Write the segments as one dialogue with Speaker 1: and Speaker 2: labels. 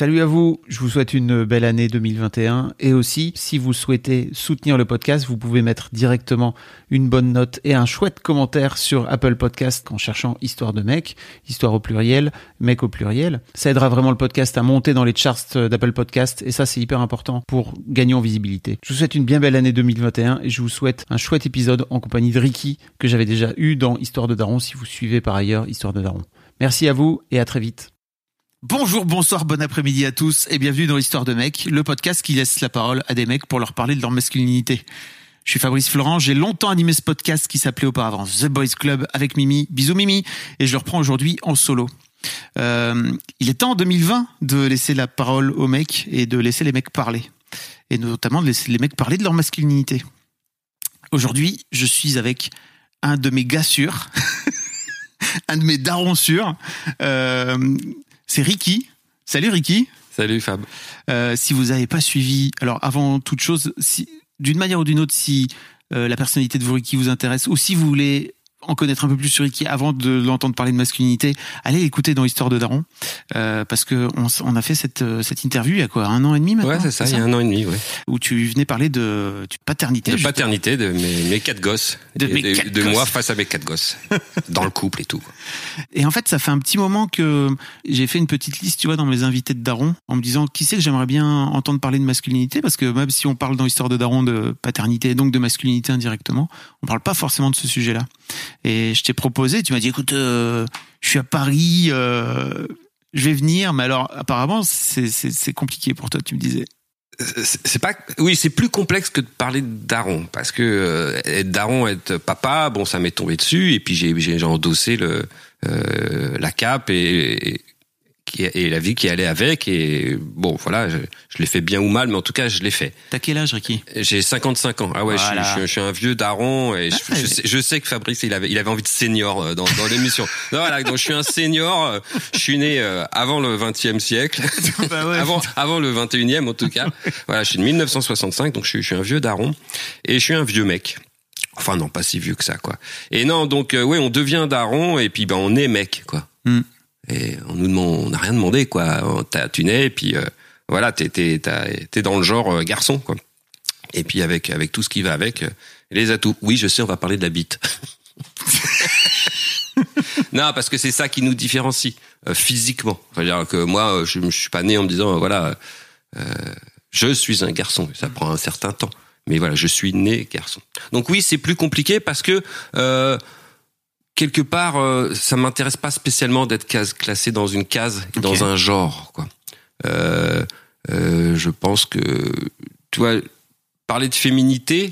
Speaker 1: Salut à vous, je vous souhaite une belle année 2021 et aussi si vous souhaitez soutenir le podcast, vous pouvez mettre directement une bonne note et un chouette commentaire sur Apple Podcast en cherchant Histoire de mec, Histoire au pluriel, mec au pluriel. Ça aidera vraiment le podcast à monter dans les charts d'Apple Podcast et ça c'est hyper important pour gagner en visibilité. Je vous souhaite une bien belle année 2021 et je vous souhaite un chouette épisode en compagnie de Ricky que j'avais déjà eu dans Histoire de Daron si vous suivez par ailleurs Histoire de Daron. Merci à vous et à très vite.
Speaker 2: Bonjour, bonsoir, bon après-midi à tous et bienvenue dans Histoire de mecs, le podcast qui laisse la parole à des mecs pour leur parler de leur masculinité. Je suis Fabrice Florent, j'ai longtemps animé ce podcast qui s'appelait auparavant The Boys Club avec Mimi. Bisous Mimi et je le reprends aujourd'hui en solo. Euh, il est temps en 2020 de laisser la parole aux mecs et de laisser les mecs parler. Et notamment de laisser les mecs parler de leur masculinité. Aujourd'hui, je suis avec un de mes gars sûrs, un de mes darons sûrs. Euh, c'est Ricky. Salut Ricky.
Speaker 3: Salut Fab.
Speaker 2: Euh, si vous n'avez pas suivi, alors avant toute chose, si, d'une manière ou d'une autre, si euh, la personnalité de vous Ricky vous intéresse, ou si vous voulez en connaître un peu plus sur Ricky avant de l'entendre parler de masculinité, allez l'écouter dans Histoire de Daron, euh, parce que on, on, a fait cette, euh, cette interview il y a quoi, un an et demi maintenant
Speaker 3: Ouais, c'est ça, il y a un an et demi, ouais.
Speaker 2: Où tu venais parler de, de paternité.
Speaker 3: De paternité de mes, mes quatre gosses.
Speaker 2: De,
Speaker 3: et
Speaker 2: mes
Speaker 3: de,
Speaker 2: quatre
Speaker 3: de
Speaker 2: gosses.
Speaker 3: moi face à mes quatre gosses. dans le couple et tout.
Speaker 2: Et en fait, ça fait un petit moment que j'ai fait une petite liste, tu vois, dans mes invités de Daron, en me disant qui c'est que j'aimerais bien entendre parler de masculinité, parce que même si on parle dans Histoire de Daron de paternité, et donc de masculinité indirectement, on parle pas forcément de ce sujet-là. Et je t'ai proposé, tu m'as dit, écoute, euh, je suis à Paris, euh, je vais venir, mais alors apparemment c'est compliqué pour toi, tu me disais.
Speaker 3: C'est pas, oui, c'est plus complexe que de parler de daron, parce que euh, être daron, être papa, bon, ça m'est tombé dessus, et puis j'ai endossé le la cape et qui et la vie qui allait avec, et bon, voilà, je, je l'ai fait bien ou mal, mais en tout cas, je l'ai fait.
Speaker 2: T'as quel âge, Ricky?
Speaker 3: J'ai 55 ans. Ah ouais, je suis-
Speaker 2: Voilà.
Speaker 3: je, suis, je suis un vieux daron et je,
Speaker 2: Ah,
Speaker 3: je sais, je sais que Fabrice il avait il avait envie de senior euh, dans, dans l'émission. Non, voilà, donc je suis un senior. euh, Je suis né euh, avant le 20e siècle,
Speaker 2: Bah ouais.
Speaker 3: avant avant le 21e en tout cas. Voilà, je suis de 1965, donc je suis, je suis un vieux daron et je suis un vieux mec. Enfin non, pas si vieux que ça quoi. Et non, donc euh, ouais, on devient daron et puis ben on est mec quoi.
Speaker 2: Hmm.
Speaker 3: On nous demande, on n'a rien demandé quoi. T'as- Tu nais et puis euh, voilà, t'es t'es dans le genre euh, garçon. Et puis avec tout ce qui va avec, euh, les atouts. Oui, je sais, on va parler de la bite. non, parce que c'est ça qui nous différencie physiquement. C'est-à-dire que moi, je, je suis pas né en me disant voilà, je suis un garçon. Ça prend un certain temps, mais voilà, je suis né garçon. Donc oui, c'est plus compliqué parce que quelque part, euh, ça m'intéresse pas spécialement d'être classé dans une case, et dans un genre. Quoi. Euh, euh, je pense que tu vois, parler de féminité,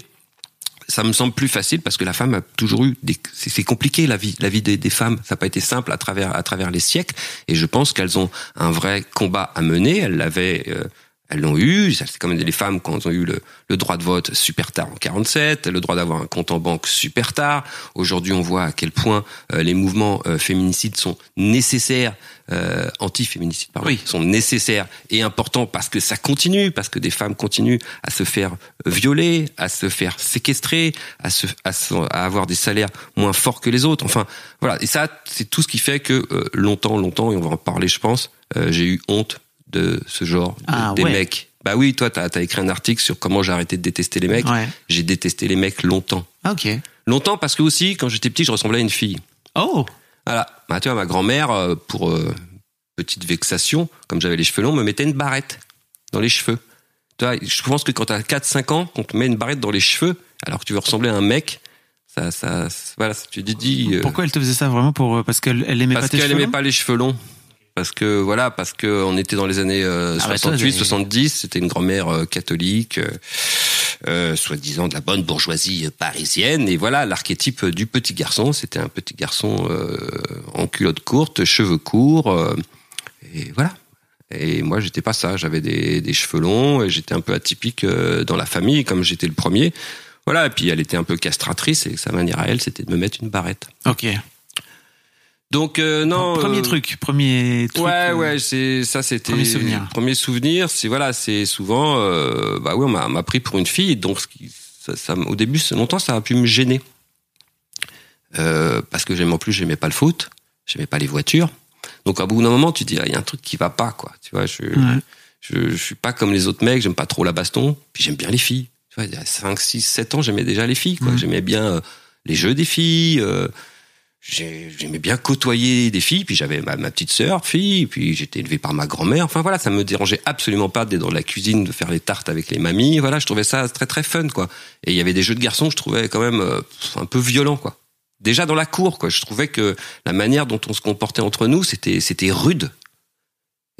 Speaker 3: ça me semble plus facile parce que la femme a toujours eu des, c'est c'est compliqué la vie, la vie des, des femmes. Ça n'a pas été simple à travers à travers les siècles. Et je pense qu'elles ont un vrai combat à mener. Elles l'avaient, euh, elles l'ont eu. C'est comme les femmes quand elles ont eu le, le droit de vote super tard en 47, le droit d'avoir un compte en banque super tard. Aujourd'hui, on voit à quel point euh, les mouvements euh, féminicides sont nécessaires, euh, anti-féminicides, pardon,
Speaker 2: Oui.
Speaker 3: sont nécessaires et importants parce que ça continue, parce que des femmes continuent à se faire violer, à se faire séquestrer, à se, à, se- à avoir des salaires moins forts que les autres. Enfin, voilà. Et ça, c'est tout ce qui fait que euh, longtemps, longtemps, et on va en parler, je pense, euh, j'ai eu honte de ce genre
Speaker 2: Ah,
Speaker 3: des
Speaker 2: ouais.
Speaker 3: mecs. Bah oui, toi, t'as as écrit un article sur comment j'ai arrêté de détester les mecs.
Speaker 2: Ouais.
Speaker 3: J'ai détesté les mecs longtemps.
Speaker 2: Ah, ok.
Speaker 3: Longtemps parce que aussi, quand j'étais petit, je ressemblais à une fille.
Speaker 2: Oh
Speaker 3: Voilà. Bah, tu vois, ma grand-mère, euh, pour euh, petite vexation, comme j'avais les cheveux longs, me mettait une barrette dans les cheveux. Tu vois, je pense que quand t'as 4-5 ans, qu'on te met une barrette dans les cheveux, alors que tu veux ressembler à un mec, ça, ça, voilà, tu te dis. euh,
Speaker 2: Pourquoi elle te faisait ça vraiment pour parce qu'elle elle aimait
Speaker 3: Parce
Speaker 2: pas tes
Speaker 3: qu'elle aimait pas les cheveux longs. Parce que voilà, parce que on était dans les années euh,
Speaker 2: Ah bah, toi,
Speaker 3: 68,
Speaker 2: j'ai-
Speaker 3: 70. C'était une grand-mère euh, catholique, euh, euh, soi-disant de la bonne bourgeoisie parisienne. Et voilà, l'archétype du petit garçon, c'était un petit garçon en culotte courte, cheveux courts, et voilà. Et moi, j'étais pas ça. J'avais des, des cheveux longs et j'étais un peu atypique dans la famille, comme j'étais le premier. Voilà. Et puis elle était un peu castratrice et sa manière à elle, c'était de me mettre une barrette.
Speaker 2: Ok.
Speaker 3: Donc euh, non.
Speaker 2: Premier
Speaker 3: euh,
Speaker 2: truc, premier truc.
Speaker 3: Ouais,
Speaker 2: euh,
Speaker 3: ouais, c'est ça, c'était
Speaker 2: Premier souvenir.
Speaker 3: Premier souvenir, c'est voilà, c'est souvent, euh, bah oui, on m'a pris pour une fille, donc ça, ça- au début, longtemps, ça a pu me gêner parce que j'aimais en plus, j'aimais pas le foot, j'aimais pas les voitures, donc à bout d'un moment, tu te dis, ah, il y a un truc qui va pas, quoi, tu vois, je,
Speaker 2: Ouais.
Speaker 3: je, je suis pas comme les autres mecs, j'aime pas trop la baston, puis j'aime bien les filles, tu vois, il y a 5, 6, 7 ans, j'aimais déjà les filles, quoi, j'aimais bien les jeux des filles. J'ai- j'aimais bien côtoyer des filles, puis j'avais ma, petite sœur, fille, puis j'étais élevé par ma grand-mère. Enfin voilà, ça me dérangeait absolument pas d'être dans la cuisine, de faire les tartes avec les mamies. Voilà, je trouvais ça très très fun, quoi. Et il y avait des jeux de garçons, je trouvais quand même euh, un peu violent, quoi. Déjà dans la cour, quoi. Je trouvais que la manière dont on se comportait entre nous, c'était c'était rude.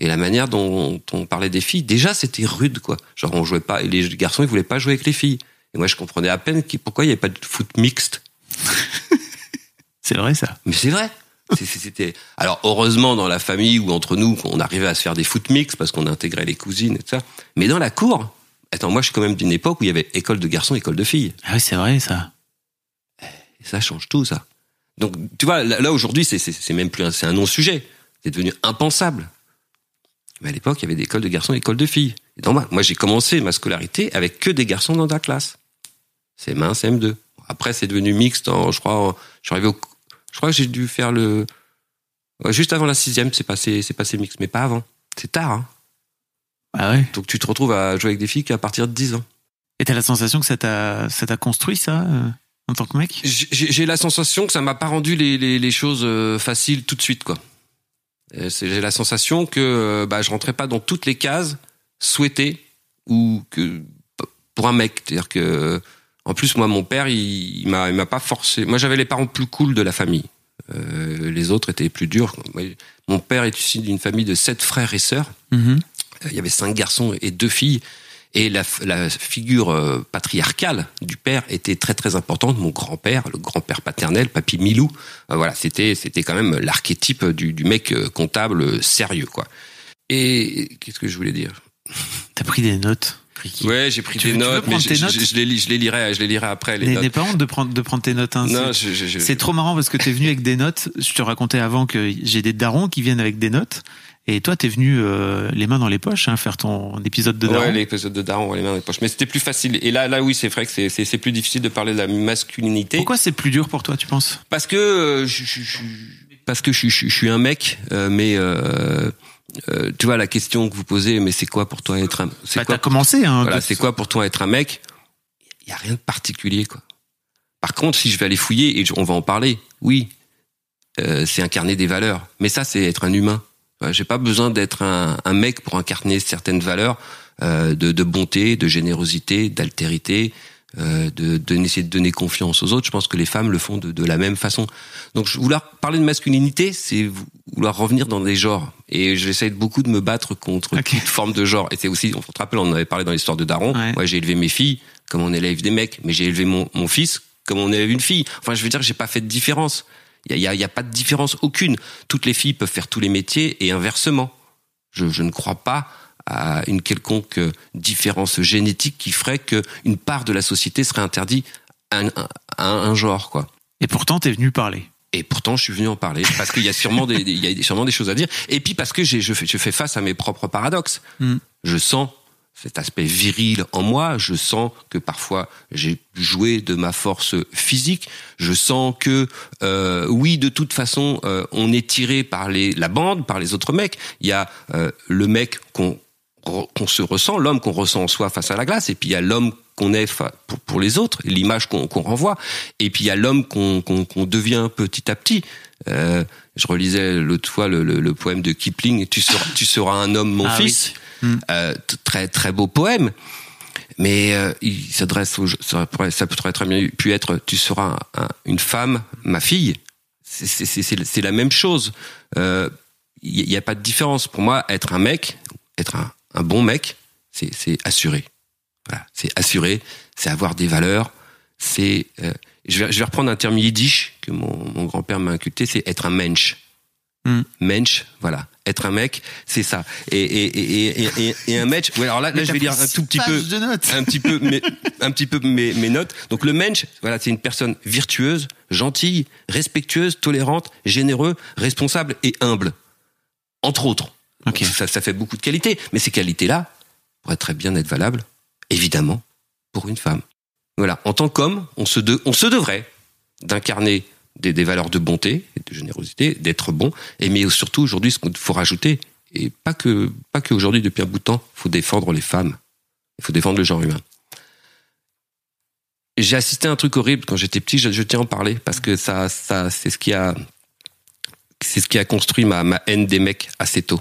Speaker 3: Et la manière dont on parlait des filles, déjà c'était rude, quoi. Genre on jouait pas, et les garçons ils voulaient pas jouer avec les filles. Et moi je comprenais à peine pourquoi il y avait pas de foot mixte.
Speaker 2: C'est vrai ça.
Speaker 3: Mais c'est vrai. C'est- c'est- C'était alors heureusement dans la famille ou entre nous qu'on arrivait à se faire des foot mix parce qu'on intégrait les cousines et tout ça. Mais dans la cour, attends, moi je suis quand même d'une époque où il y avait école de garçons, école de filles.
Speaker 2: Ah oui, c'est vrai ça.
Speaker 3: Et ça change tout ça. Donc tu vois là, là, aujourd'hui c'est c'est- c'est même plus un, c'est un non sujet. C'est devenu impensable. Mais à l'époque il y avait des écoles de garçons, écoles de filles. Et donc, moi, j'ai commencé ma scolarité avec que des garçons dans la classe. CM1, CM2. Après c'est devenu mixte. En, je crois, en- je suis arrivé au, je crois que j'ai dû faire le Ouais, juste avant la sixième, c'est passé, c'est passé mixte, mais pas avant. C'est tard, hein.
Speaker 2: Ah ouais.
Speaker 3: Donc tu te retrouves à jouer avec des filles qu'à partir de 10 ans.
Speaker 2: Et t'as la sensation que ça t'a, ça t'a construit ça euh, en tant que mec?
Speaker 3: J'ai la sensation que ça m'a pas rendu les, les, les choses euh, faciles tout de suite, quoi. J'ai la sensation que euh, bah, je rentrais pas dans toutes les cases souhaitées ou que pour un mec, c'est-à-dire que en plus moi mon père il, il m'a il m'a pas forcé. Moi j'avais les parents plus cool de la famille. Euh, les autres étaient plus durs. Mon père est issu d'une famille de sept frères et sœurs.
Speaker 2: Mhm.
Speaker 3: Euh, il y avait cinq garçons et deux filles. Et la, la figure euh, patriarcale du père était très très importante. Mon grand-père, le grand-père paternel, Papy Milou, voilà, c'était c'était quand même l'archétype du, du mec comptable sérieux, quoi. Et qu'est-ce que je voulais dire?
Speaker 2: T'as pris des notes. Ricky.
Speaker 3: Ouais, j'ai pris
Speaker 2: Tu
Speaker 3: des
Speaker 2: veux-
Speaker 3: notes, mais je,
Speaker 2: tes
Speaker 3: je-
Speaker 2: notes
Speaker 3: je les je les lirai, je les lirai après les
Speaker 2: N'aie pas honte de prendre, de prendre tes notes. Hein,
Speaker 3: Non,
Speaker 2: c'est- trop marrant parce que t'es venu avec des notes. Je te racontais avant que j'ai des darons qui viennent avec des notes. Et toi, t'es venu euh, les mains dans les poches, hein, faire ton épisode de daron.
Speaker 3: Ouais, l'épisode de Daron, les mains dans les poches. Mais c'était plus facile. Et là, là, oui, c'est vrai que c'est- c'est c'est plus difficile de parler de la masculinité.
Speaker 2: Pourquoi c'est plus dur pour toi, tu penses?
Speaker 3: Parce que euh, je, parce que je, je- je suis un mec, euh, mais euh, tu vois la question que vous posez, mais c'est quoi pour toi être un c'est
Speaker 2: bah,
Speaker 3: quoi
Speaker 2: T'as commencé. Hein,
Speaker 3: voilà, c'est quoi pour toi être un mec? Il y a rien de particulier quoi. Par contre, si je vais aller fouiller et on va en parler, oui, euh, c'est incarner des valeurs. Mais ça, c'est être un humain. J'ai pas besoin d'être un, un mec pour incarner certaines valeurs euh, de, de bonté, de générosité, d'altérité, euh, de, de essayer de donner confiance aux autres. Je pense que les femmes le font de, de la même façon. Donc, je- vouloir parler de masculinité, c'est vou- vouloir revenir dans des genres. Et j'essaie beaucoup de me battre contre
Speaker 2: Ok.
Speaker 3: toute forme de genre. Et c'est aussi, on te rappelle, on en avait parlé dans l'histoire de Daron.
Speaker 2: Ouais.
Speaker 3: Moi, j'ai élevé mes filles comme on élève des mecs, mais j'ai élevé mon, mon fils comme on élève une fille. Enfin, je veux dire, j'ai pas fait de différence. Il y a, y a pas de différence aucune. Toutes les filles peuvent faire tous les métiers et inversement. Je, je ne crois pas à une quelconque euh, différence génétique qui ferait qu'une part de la société serait interdite à un, à un genre, quoi.
Speaker 2: Et pourtant, t'es venu parler.
Speaker 3: Et pourtant, je suis venu en parler parce qu'il y a sûrement des, il y a sûrement des choses à dire. Et puis parce que je, fais, je fais face à mes propres paradoxes.
Speaker 2: Mm.
Speaker 3: Je sens cet aspect viril en moi. Je sens que parfois j'ai joué de ma force physique. Je sens que euh, oui, de toute façon, euh, on est tiré par les, la bande, par les autres mecs. Il y a euh, le mec qu'on qu'on se ressent, l'homme qu'on ressent en soi face à la glace, et puis il y a l'homme qu'on est pour, pour les autres, l'image qu'on renvoie, et puis il y a l'homme qu'on devient petit à petit. Euh, je relisais l'autre fois le, le, le poème de Kipling, tu seras, tu seras un homme, mon
Speaker 2: Ah
Speaker 3: fils.
Speaker 2: Mm.
Speaker 3: Euh, très très beau poème, mais euh, il s'adresse, ça pourrait, ça pourrait très bien pu être, tu seras un- une femme, ma fille. C'est- la même chose. Il n'y a pas de différence. Pour moi, être un mec, être un, un bon mec, c'est c'est assuré. Voilà, c'est assuré, c'est avoir des valeurs, c'est. euh, je, vais, je vais reprendre un terme yiddish que mon, mon grand-père m'a inculqué, c'est être un mensch.
Speaker 2: Hmm.
Speaker 3: Mensch, voilà. Être un mec, c'est ça. Et, et, et, et, un match. Ouais, alors là, là je vais lire un tout petit peu, un petit peu, mes, un petit peu mes, mes notes. Donc le mensch, voilà, c'est une personne virtueuse, gentille, respectueuse, tolérante, généreux, responsable et humble, entre autres. Ça, fait beaucoup de qualités, mais ces qualités-là pourraient très bien être valables, évidemment, pour une femme. Voilà. En tant qu'homme, on se, devrait d'incarner des, valeurs de bonté et de générosité, d'être bon, et mais surtout aujourd'hui, ce qu'il faut rajouter, et pas que depuis un bout de temps, il faut défendre les femmes, il faut défendre le genre humain. J'ai assisté à un truc horrible quand j'étais petit, je, tiens à en parler parce que ça, c'est ce qui a, construit ma haine des mecs assez tôt.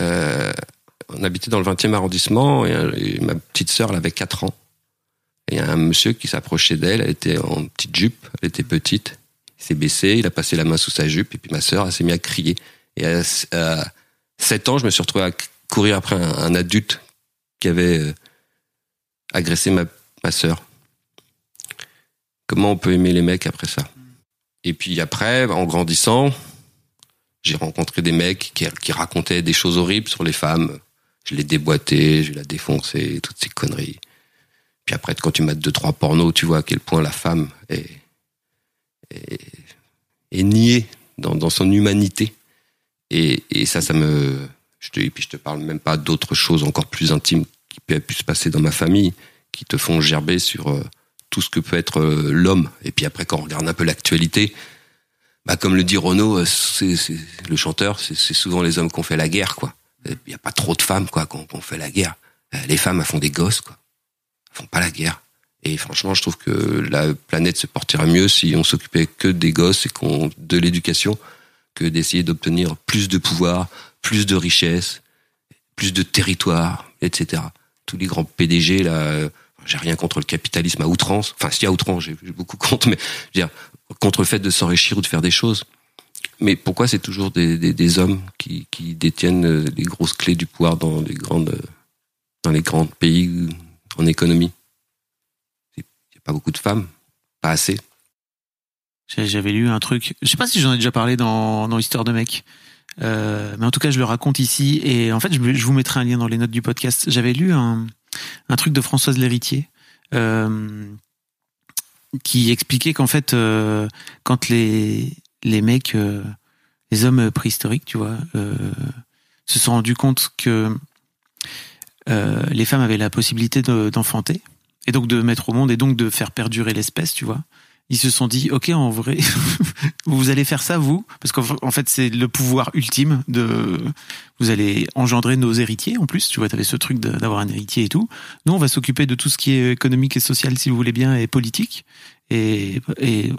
Speaker 3: Euh, on habitait dans le 20e arrondissement et, et ma petite sœur, elle avait 4 ans. Il y a un monsieur qui s'approchait d'elle, elle était en petite jupe, elle était petite. Il s'est baissé, il a passé la main sous sa jupe et puis ma sœur, elle s'est mise à crier. Et à, à 7 ans, je me suis retrouvé à courir après un, un adulte qui avait euh, agressé ma, ma sœur. Comment on peut aimer les mecs après ça? Et puis après, en grandissant, j'ai rencontré des mecs qui, racontaient des choses horribles sur les femmes. Je l'ai déboîté, je l'ai défoncé, toutes ces conneries. Puis après, quand tu mates deux, trois pornos, tu vois à quel point la femme est, est, niée dans, son humanité. Et, et ça, ça me... Et puis je te parle même pas d'autres choses encore plus intimes qui peuvent pu se passer dans ma famille, qui te font gerber sur euh, tout ce que peut être euh, l'homme. Et puis après, quand on regarde un peu l'actualité, bah, comme le dit Renaud, euh, c'est, le chanteur, c'est, souvent les hommes qui ont fait la guerre, quoi. Il n'y a pas trop de femmes, quoi, qui ont fait la guerre. Euh, Les femmes, elles font des gosses, quoi. Elles font pas la guerre. Et franchement, je trouve que la planète se porterait mieux si on s'occupait que des gosses et qu'on de l'éducation que d'essayer d'obtenir plus de pouvoir, plus de richesse, plus de territoire, etc. Tous les grands PDG là, euh, j'ai rien contre le capitalisme à outrance. Enfin, si à outrance, j'ai j'ai beaucoup contre, mais je veux dire contre le fait de s'enrichir ou de faire des choses. Mais pourquoi c'est toujours des, hommes qui, détiennent euh, les grosses clés du pouvoir dans les grandes euh, dans les grands pays en économie? Il n'y a pas beaucoup de femmes, pas assez.
Speaker 2: J'avais lu un truc, je sais pas si j'en ai déjà parlé dans, dans Histoire de mec, euh, mais en tout cas je le raconte ici et en fait je, vous mettrai un lien dans les notes du podcast. J'avais lu un, truc de Françoise Lhéritier euh, qui expliquait qu'en fait euh, quand les, les mecs, euh, les hommes préhistoriques, tu vois, euh, se sont rendus compte que les femmes avaient la possibilité de- d'enfanter et donc de mettre au monde et donc de faire perdurer l'espèce, tu vois ils se sont dit ok en vrai vous allez faire ça vous? Parce qu'en en fait c'est le pouvoir ultime de vous allez engendrer nos héritiers en plus tu vois t'avais ce truc d'avoir un héritier et tout nous on va s'occuper de tout ce qui est économique et social si vous voulez bien et politique et, et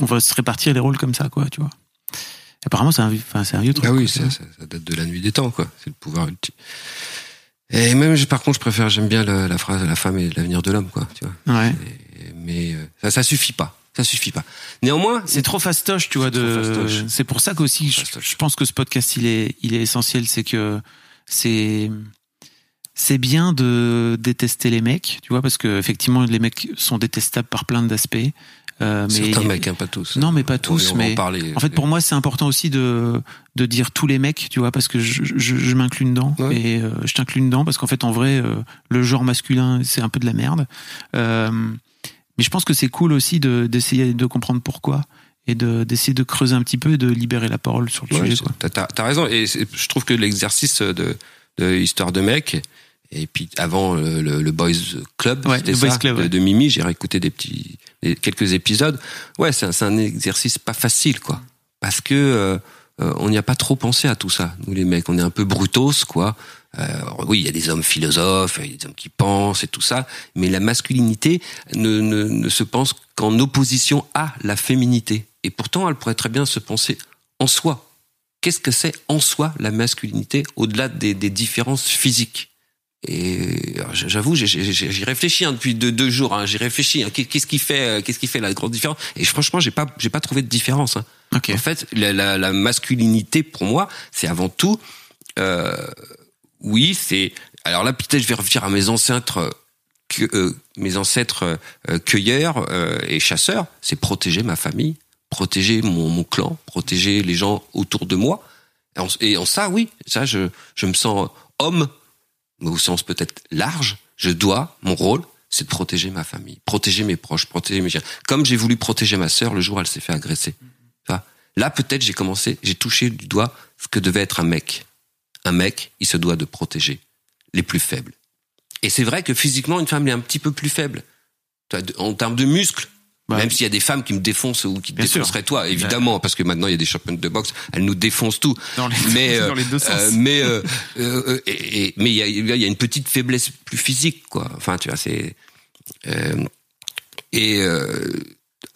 Speaker 2: on va se répartir les rôles comme ça quoi tu vois apparemment c'est un, enfin, un vieux truc
Speaker 3: Ah oui, ça,
Speaker 2: vois.
Speaker 3: ça, ça date de la nuit des temps, quoi. C'est le pouvoir ultime. Et même, par contre, je préfère, j'aime bien la, la phrase "la femme est l'avenir de l'homme", quoi. Tu vois.
Speaker 2: ouais
Speaker 3: Et- mais euh, ça, ça suffit pas. Ça suffit pas. Néanmoins,
Speaker 2: c'est trop fastoche, tu vois. De... C'est pour ça qu'aussi, je, je pense que ce podcast, il est, il est essentiel. C'est que c'est, c'est bien de détester les mecs, tu vois, parce que effectivement, les mecs sont détestables par plein d'aspects. Euh, mais
Speaker 3: certains mecs, hein, pas tous.
Speaker 2: Non, mais pas tous,
Speaker 3: on va en
Speaker 2: mais
Speaker 3: parler.
Speaker 2: en fait, pour moi, c'est important aussi de, de dire tous les mecs, tu vois, parce que je, je, je m'inclus dedans.
Speaker 3: Ouais.
Speaker 2: Et euh, je t'inclus dedans parce qu'en fait, en vrai, euh, le genre masculin, c'est un peu de la merde. Euh, mais je pense que c'est cool aussi de, d'essayer de comprendre pourquoi et de, d'essayer de creuser un petit peu et de libérer la parole sur le
Speaker 3: Ouais,
Speaker 2: sujet.
Speaker 3: T'as, t'as- t'as raison. Et je trouve que l'exercice de, de Histoire de mec, et puis avant le, le, le Boys Club,
Speaker 2: Ouais,
Speaker 3: c'était
Speaker 2: le
Speaker 3: ça,
Speaker 2: Boys Club,
Speaker 3: de,
Speaker 2: ouais.
Speaker 3: de Mimi, j'ai réécouté des petits, des- quelques épisodes. Ouais, c'est un, un exercice pas facile, quoi. Parce que euh, euh, on n'y a pas trop pensé à tout ça, nous les mecs. On est un peu brutos, quoi. Euh, oui, il y a des hommes philosophes, il y a des hommes qui pensent et tout ça, mais la masculinité ne, ne, ne se pense qu'en opposition à la féminité. Et pourtant, elle pourrait très bien se penser en soi. Qu'est-ce que c'est en soi la masculinité au-delà des, des différences physiques? Et alors, j'avoue, j'y réfléchis hein, depuis deux, deux jours. Hein, j'y réfléchis. hein. Qu'est- Qu'est-ce qui fait, euh, qu'est-ce qui fait la grande différence? Et franchement, j'ai pas, j'ai pas trouvé de différence. En fait, la, la, la masculinité, pour moi, c'est avant tout, euh, oui, c'est. Alors là, peut-être, je vais revenir à mes ancêtres, euh, que, euh, mes ancêtres euh, cueilleurs euh, et chasseurs. C'est protéger ma famille, protéger mon, mon clan, protéger les gens autour de moi. Et en, ça, oui, ça, je, je me sens homme, mais au sens peut-être large. Je dois, mon rôle, c'est de protéger ma famille, protéger mes proches, protéger mes chiens. Comme j'ai voulu protéger ma sœur le jour où elle s'est fait agresser. Là, peut-être, j'ai commencé, j'ai touché du doigt ce que devait être un mec. Un mec, il se doit de protéger les plus faibles. Et c'est vrai que physiquement, une femme est un petit peu plus faible. En termes de muscles,
Speaker 1: Bah,
Speaker 3: même s'il y a des femmes qui me défoncent ou qui te
Speaker 1: sûr.
Speaker 3: défonceraient toi, évidemment, parce que maintenant il y a des championnes de boxe, elles nous défoncent tout.
Speaker 1: Dans les-
Speaker 3: mais
Speaker 1: dans les deux sens.
Speaker 3: euh, mais euh, euh, euh, et- et- mais il y a, y a une petite faiblesse plus physique, quoi. Enfin, tu vois, c'est euh, et euh,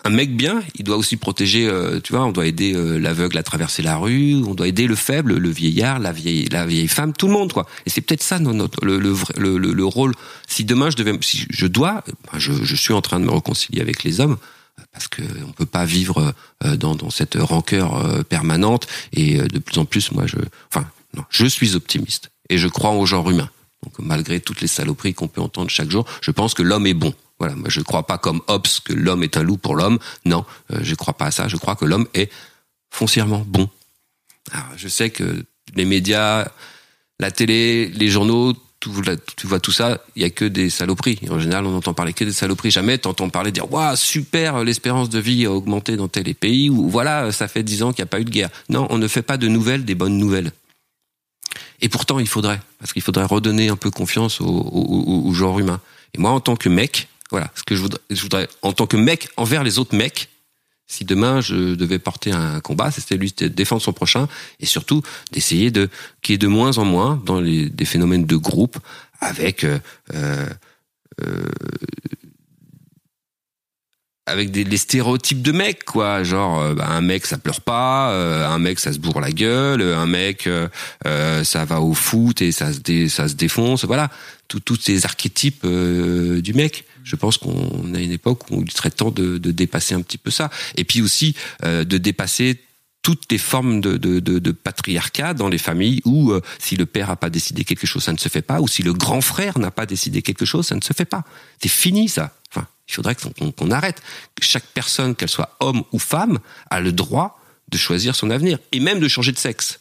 Speaker 3: un mec bien, il doit aussi protéger. euh, tu vois, on doit aider euh, l'aveugle à traverser la rue, on doit aider le faible, le vieillard, la vieille, la vieille femme, tout le monde, quoi. Et c'est peut-être ça notre, le, le, le- le rôle. Si demain je devais, si je dois, ben, je, je suis en train de me réconcilier avec les hommes parce que on peut pas vivre euh, dans, dans cette rancœur euh, permanente et euh, de plus en plus, moi, je, enfin, non, je suis optimiste et je crois au genre humain. Donc malgré toutes les saloperies qu'on peut entendre chaque jour, je pense que l'homme est bon. Voilà, moi je crois pas comme Hobbes que l'homme est un loup pour l'homme. Non, euh, je crois pas à ça. Je crois que l'homme est foncièrement bon. Je sais que les médias, la télé, les journaux, tu vois tout ça, il y a que des saloperies. En général, on entend parler que des saloperies. Jamais t'entends parler dire waouh super, l'espérance de vie a augmenté dans tel pays ou voilà ça fait dix ans qu'il n'y a pas eu de guerre. Non, on ne fait pas de nouvelles des bonnes nouvelles. Et pourtant, il faudrait, parce qu'il faudrait redonner un peu confiance au genre humain. Et moi, en tant que mec, voilà, ce que je voudrais, en tant que mec envers les autres mecs, si demain je devais porter un combat, c'était lui de défendre son prochain et surtout d'essayer de qu'il y de moins en moins dans les, des phénomènes de groupe avec euh, euh, euh, avec des les stéréotypes de mecs quoi. Genre bah, un mec ça pleure pas un mec ça se bourre la gueule un mec ça va au foot et ça se dé- ça se défonce voilà. Tous ces archétypes du mec je pense qu'on a une époque où il serait temps de, dépasser un petit peu ça et puis aussi euh, de dépasser toutes les formes de, patriarcat dans les familles où euh, si le père n'a pas décidé quelque chose, ça ne se fait pas, ou si le grand frère n'a pas décidé quelque chose, ça ne se fait pas. C'est fini ça. Enfin, il faudrait qu'on arrête. Que chaque personne, qu'elle soit homme ou femme, a le droit de choisir son avenir et même de changer de sexe.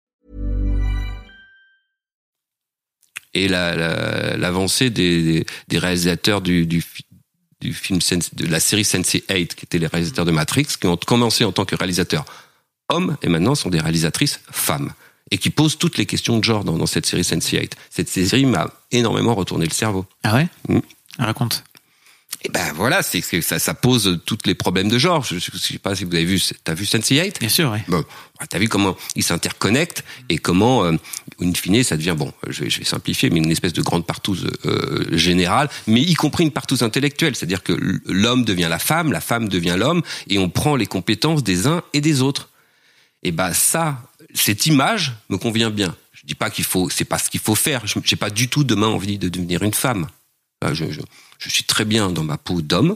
Speaker 3: Et la- la- l'avancée des, des, des réalisateurs du, du, fi- du film de la série Sense8, qui étaient les réalisateurs de Matrix, qui ont commencé en tant que réalisateurs hommes et maintenant sont des réalisatrices femmes et qui posent toutes les questions de genre dans, dans cette série Sense8. Cette série m'a énormément retourné le cerveau.
Speaker 1: Ah ouais?
Speaker 3: Mm.
Speaker 1: Raconte.
Speaker 3: Et ben voilà, c'est que ça, ça pose tous les problèmes de genre. Je, je sais pas si vous avez vu, t'as vu Sense8
Speaker 1: Bien sûr, oui.
Speaker 3: Bon, ouais, t'as vu comment ils s'interconnectent et comment, euh, in fine, ça devient bon. Je vais, je vais simplifier, mais une espèce de grande partouze euh, générale, mais y compris une partouze intellectuelle, c'est-à-dire que l'homme devient la femme, la femme devient l'homme, et on prend les compétences des uns et des autres. Et ben ça, cette image me convient bien. Je dis pas qu'il faut, c'est pas ce qu'il faut faire. Je- J'ai pas du tout demain envie de devenir une femme. Je, je, je suis très bien dans ma peau d'homme.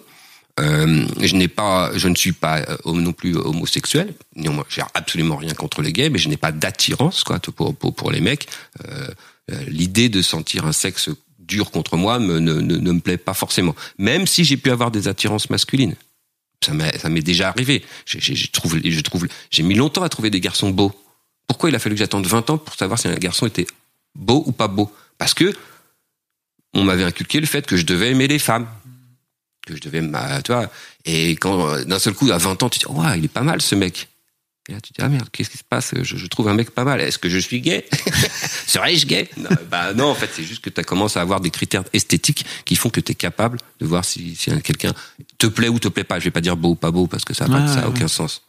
Speaker 3: Euh, je n'ai pas, je ne suis pas euh, non plus homosexuel. Néanmoins, j'ai absolument rien contre les gays, mais je n'ai pas d'attirance quoi pour, pour pour les mecs. Euh, euh, L'idée de sentir un sexe dur contre moi me, ne, ne, ne me plaît pas forcément. Même si j'ai pu avoir des attirances masculines, ça m'est déjà arrivé. J'ai- je trouve, j'ai mis longtemps à trouver des garçons beaux. Pourquoi il a fallu que j'attende 20 ans pour savoir si un garçon était beau ou pas beau? Parce que on m'avait inculqué le fait que je devais aimer les femmes. Que je devais tu vois. Et quand euh, d'un seul coup à 20 ans tu te dis ouais il est pas mal ce mec. Et là tu te dis ah merde qu'est-ce qui se passe? Je, je trouve un mec pas mal. Est-ce que je suis gay? Serais-je gay? Non, bah non en fait c'est juste que tu commences à avoir des critères esthétiques qui font que tu es capable de voir si, si quelqu'un te plaît ou te plaît pas. Je vais pas dire beau ou pas beau parce que ça a, pas-
Speaker 1: Ouais,
Speaker 3: ça a
Speaker 1: ouais,
Speaker 3: aucun
Speaker 1: ouais.
Speaker 3: sens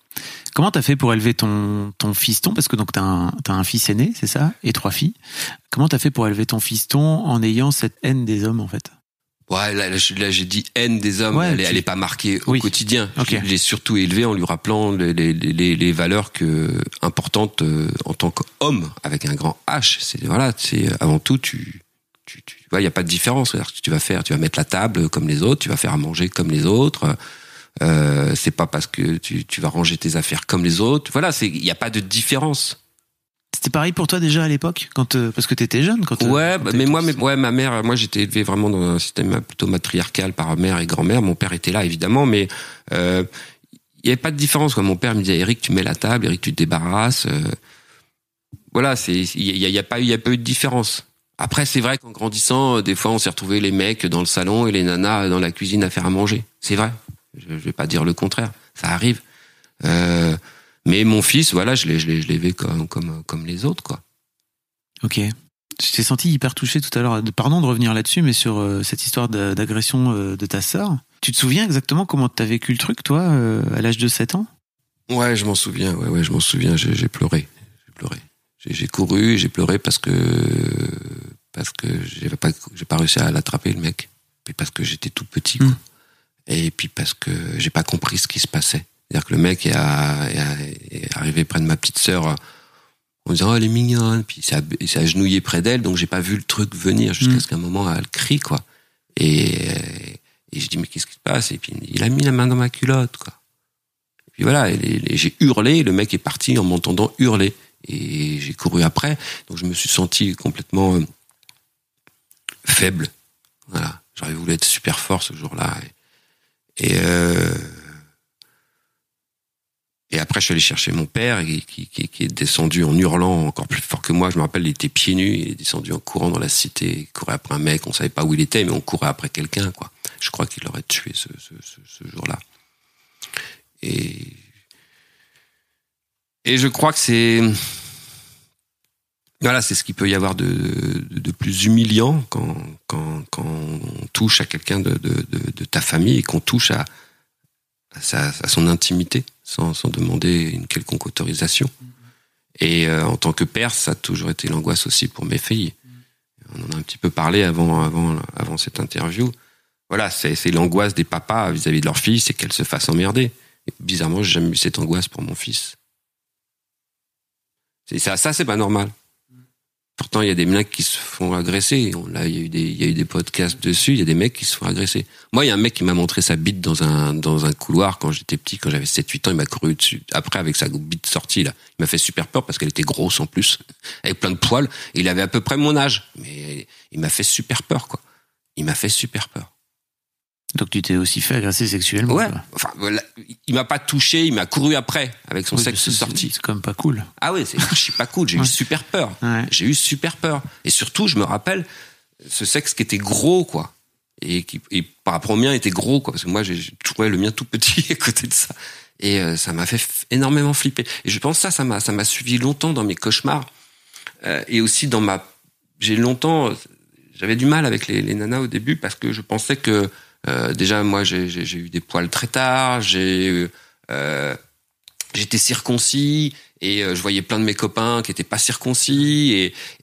Speaker 1: Comment t'as fait pour élever ton, ton fiston? Parce que donc t'as un, t'as un fils aîné, c'est ça? Et trois filles. Comment t'as fait pour élever ton fiston en ayant cette haine des hommes, en fait?
Speaker 3: Ouais, là, j'ai dit haine des hommes,
Speaker 2: Ouais,
Speaker 3: elle,
Speaker 2: tu-
Speaker 3: elle est pas marquée au
Speaker 2: Oui.
Speaker 3: quotidien.
Speaker 2: Ok.
Speaker 3: Je l'ai surtout élevé en lui rappelant les, les, les, les valeurs que importantes euh, en tant qu'homme avec un grand H. C'est voilà, c'est avant tout tu tu, tu vois, il y a pas de différence. Que tu vas faire, tu vas mettre la table comme les autres, tu vas faire à manger comme les autres. Euh, c'est pas parce que tu, tu vas ranger tes affaires comme les autres. Voilà, il y a pas de différence.
Speaker 2: C'était pareil pour toi déjà à l'époque, quand euh, parce que t'étais jeune quand. euh,
Speaker 3: Ouais,
Speaker 2: quand
Speaker 3: bah, mais moi, mais, ouais, ma mère, moi j'étais élevé vraiment dans un système plutôt matriarcal par mère et grand-mère. Mon père était là évidemment, mais euh, il y avait pas de différence. Quoi. Mon père me disait Eric, tu mets la table, Eric, tu te débarrasses. euh, voilà, c'est il y a, il y a pas eu, il y a pas eu de différence. Après, c'est vrai qu'en grandissant, euh, des fois, on s'est retrouvé les mecs dans le salon et les nanas dans la cuisine à faire à manger. C'est vrai. Je, je vais pas dire le contraire. Ça arrive. Euh, mais mon fils, voilà, je l'ai, je l'ai, je l'ai vu comme, comme, comme les autres, quoi.
Speaker 2: Ok. Je t'ai senti hyper touché tout à l'heure. Pardon de revenir là-dessus, mais sur euh, cette histoire d'a- d'agression euh, de ta sœur. Tu te souviens exactement comment t'as vécu le truc, toi, à l'âge de 7 ans?
Speaker 3: Ouais, je m'en souviens. Ouais, ouais, je m'en souviens. J'ai pleuré. J'ai pleuré. J'ai couru. et J'ai pleuré parce que parce que pas j'ai pas réussi à l'attraper le mec. Puis parce que j'étais tout petit. Quoi.
Speaker 2: Mm.
Speaker 3: Et puis parce que j'ai pas compris ce qui se passait. C'est-à-dire que le mec est, à- est à- est arrivé près de ma petite sœur en disant oh elle est mignonne. Puis il s'est agenouillé près d'elle, donc j'ai pas vu le truc venir jusqu'à
Speaker 2: Mm.
Speaker 3: ce qu'à un moment elle crie quoi. Et et je dis mais qu'est-ce qui se passe? Et puis il a mis la main dans ma culotte quoi. Et puis voilà, j'ai hurlé, le mec est parti en m'entendant hurler. Et j'ai couru après, donc je me suis senti complètement euh, faible. Voilà, j'aurais voulu être super fort ce jour-là. Et, et, euh, et après, je suis allé chercher mon père, qui, qui, qui- est descendu en hurlant encore plus fort que moi. Je me rappelle, il était pieds nus, il est descendu en courant dans la cité, il courait après un mec, on savait pas où il était, mais on courait après quelqu'un, quoi. Je crois qu'il l'aurait tué ce, ce, ce, ce jour-là. Et et je crois que c'est voilà, c'est ce qu'il peut y avoir de, de, plus humiliant quand, quand, quand on touche à quelqu'un de, de, ta famille et qu'on touche à, à, son intimité sans, sans demander une quelconque autorisation. Et euh, en tant que père, ça a toujours été l'angoisse aussi pour mes filles. On en a un petit peu parlé avant, avant, avant cette interview. Voilà, c'est l'angoisse des papas vis-à-vis de leur fille, c'est qu'elle se fasse emmerder. Bizarrement, j'ai jamais eu cette angoisse pour mon fils. Ça, ça c'est pas normal. Pourtant, il y a des mecs qui se font agresser. Là, il y a eu des, podcasts dessus. Il y a des mecs qui se font agresser. Moi, il y a un mec qui m'a montré sa bite dans un dans un couloir quand j'étais petit, quand j'avais 7-8 ans. Il m'a couru dessus. Après, avec sa bite sortie là, il m'a fait super peur parce qu'elle était grosse en plus, avec plein de poils. Il avait à peu près mon âge, mais il m'a fait super peur quoi. Il m'a fait super peur.
Speaker 2: Donc tu t'es aussi fait agresser sexuellement.
Speaker 3: Ouais.
Speaker 2: quoi.
Speaker 3: Enfin, voilà. il m'a pas touché. Il m'a couru après avec son
Speaker 2: Oui,
Speaker 3: sexe sorti.
Speaker 2: C'est quand même pas cool.
Speaker 3: Ah oui, c'est archi pas cool. J'ai
Speaker 2: Ouais.
Speaker 3: eu super peur.
Speaker 2: Ouais.
Speaker 3: J'ai eu super peur. Et surtout, je me rappelle ce sexe qui était gros, quoi. Et qui, et par rapport au mien, était gros, quoi. Parce que moi, j'ai trouvé le mien tout petit à côté de ça. Et euh, ça m'a fait énormément flipper. Et je pense que ça, ça m'a, ça m'a suivi longtemps dans mes cauchemars. Euh, et aussi dans ma, j'ai longtemps, j'avais du mal avec les, les nanas au début parce que je pensais que euh, déjà moi j'ai, eu des poils très tard, j'ai euh, j'étais circoncis et euh, je voyais plein de mes copains qui étaient pas circoncis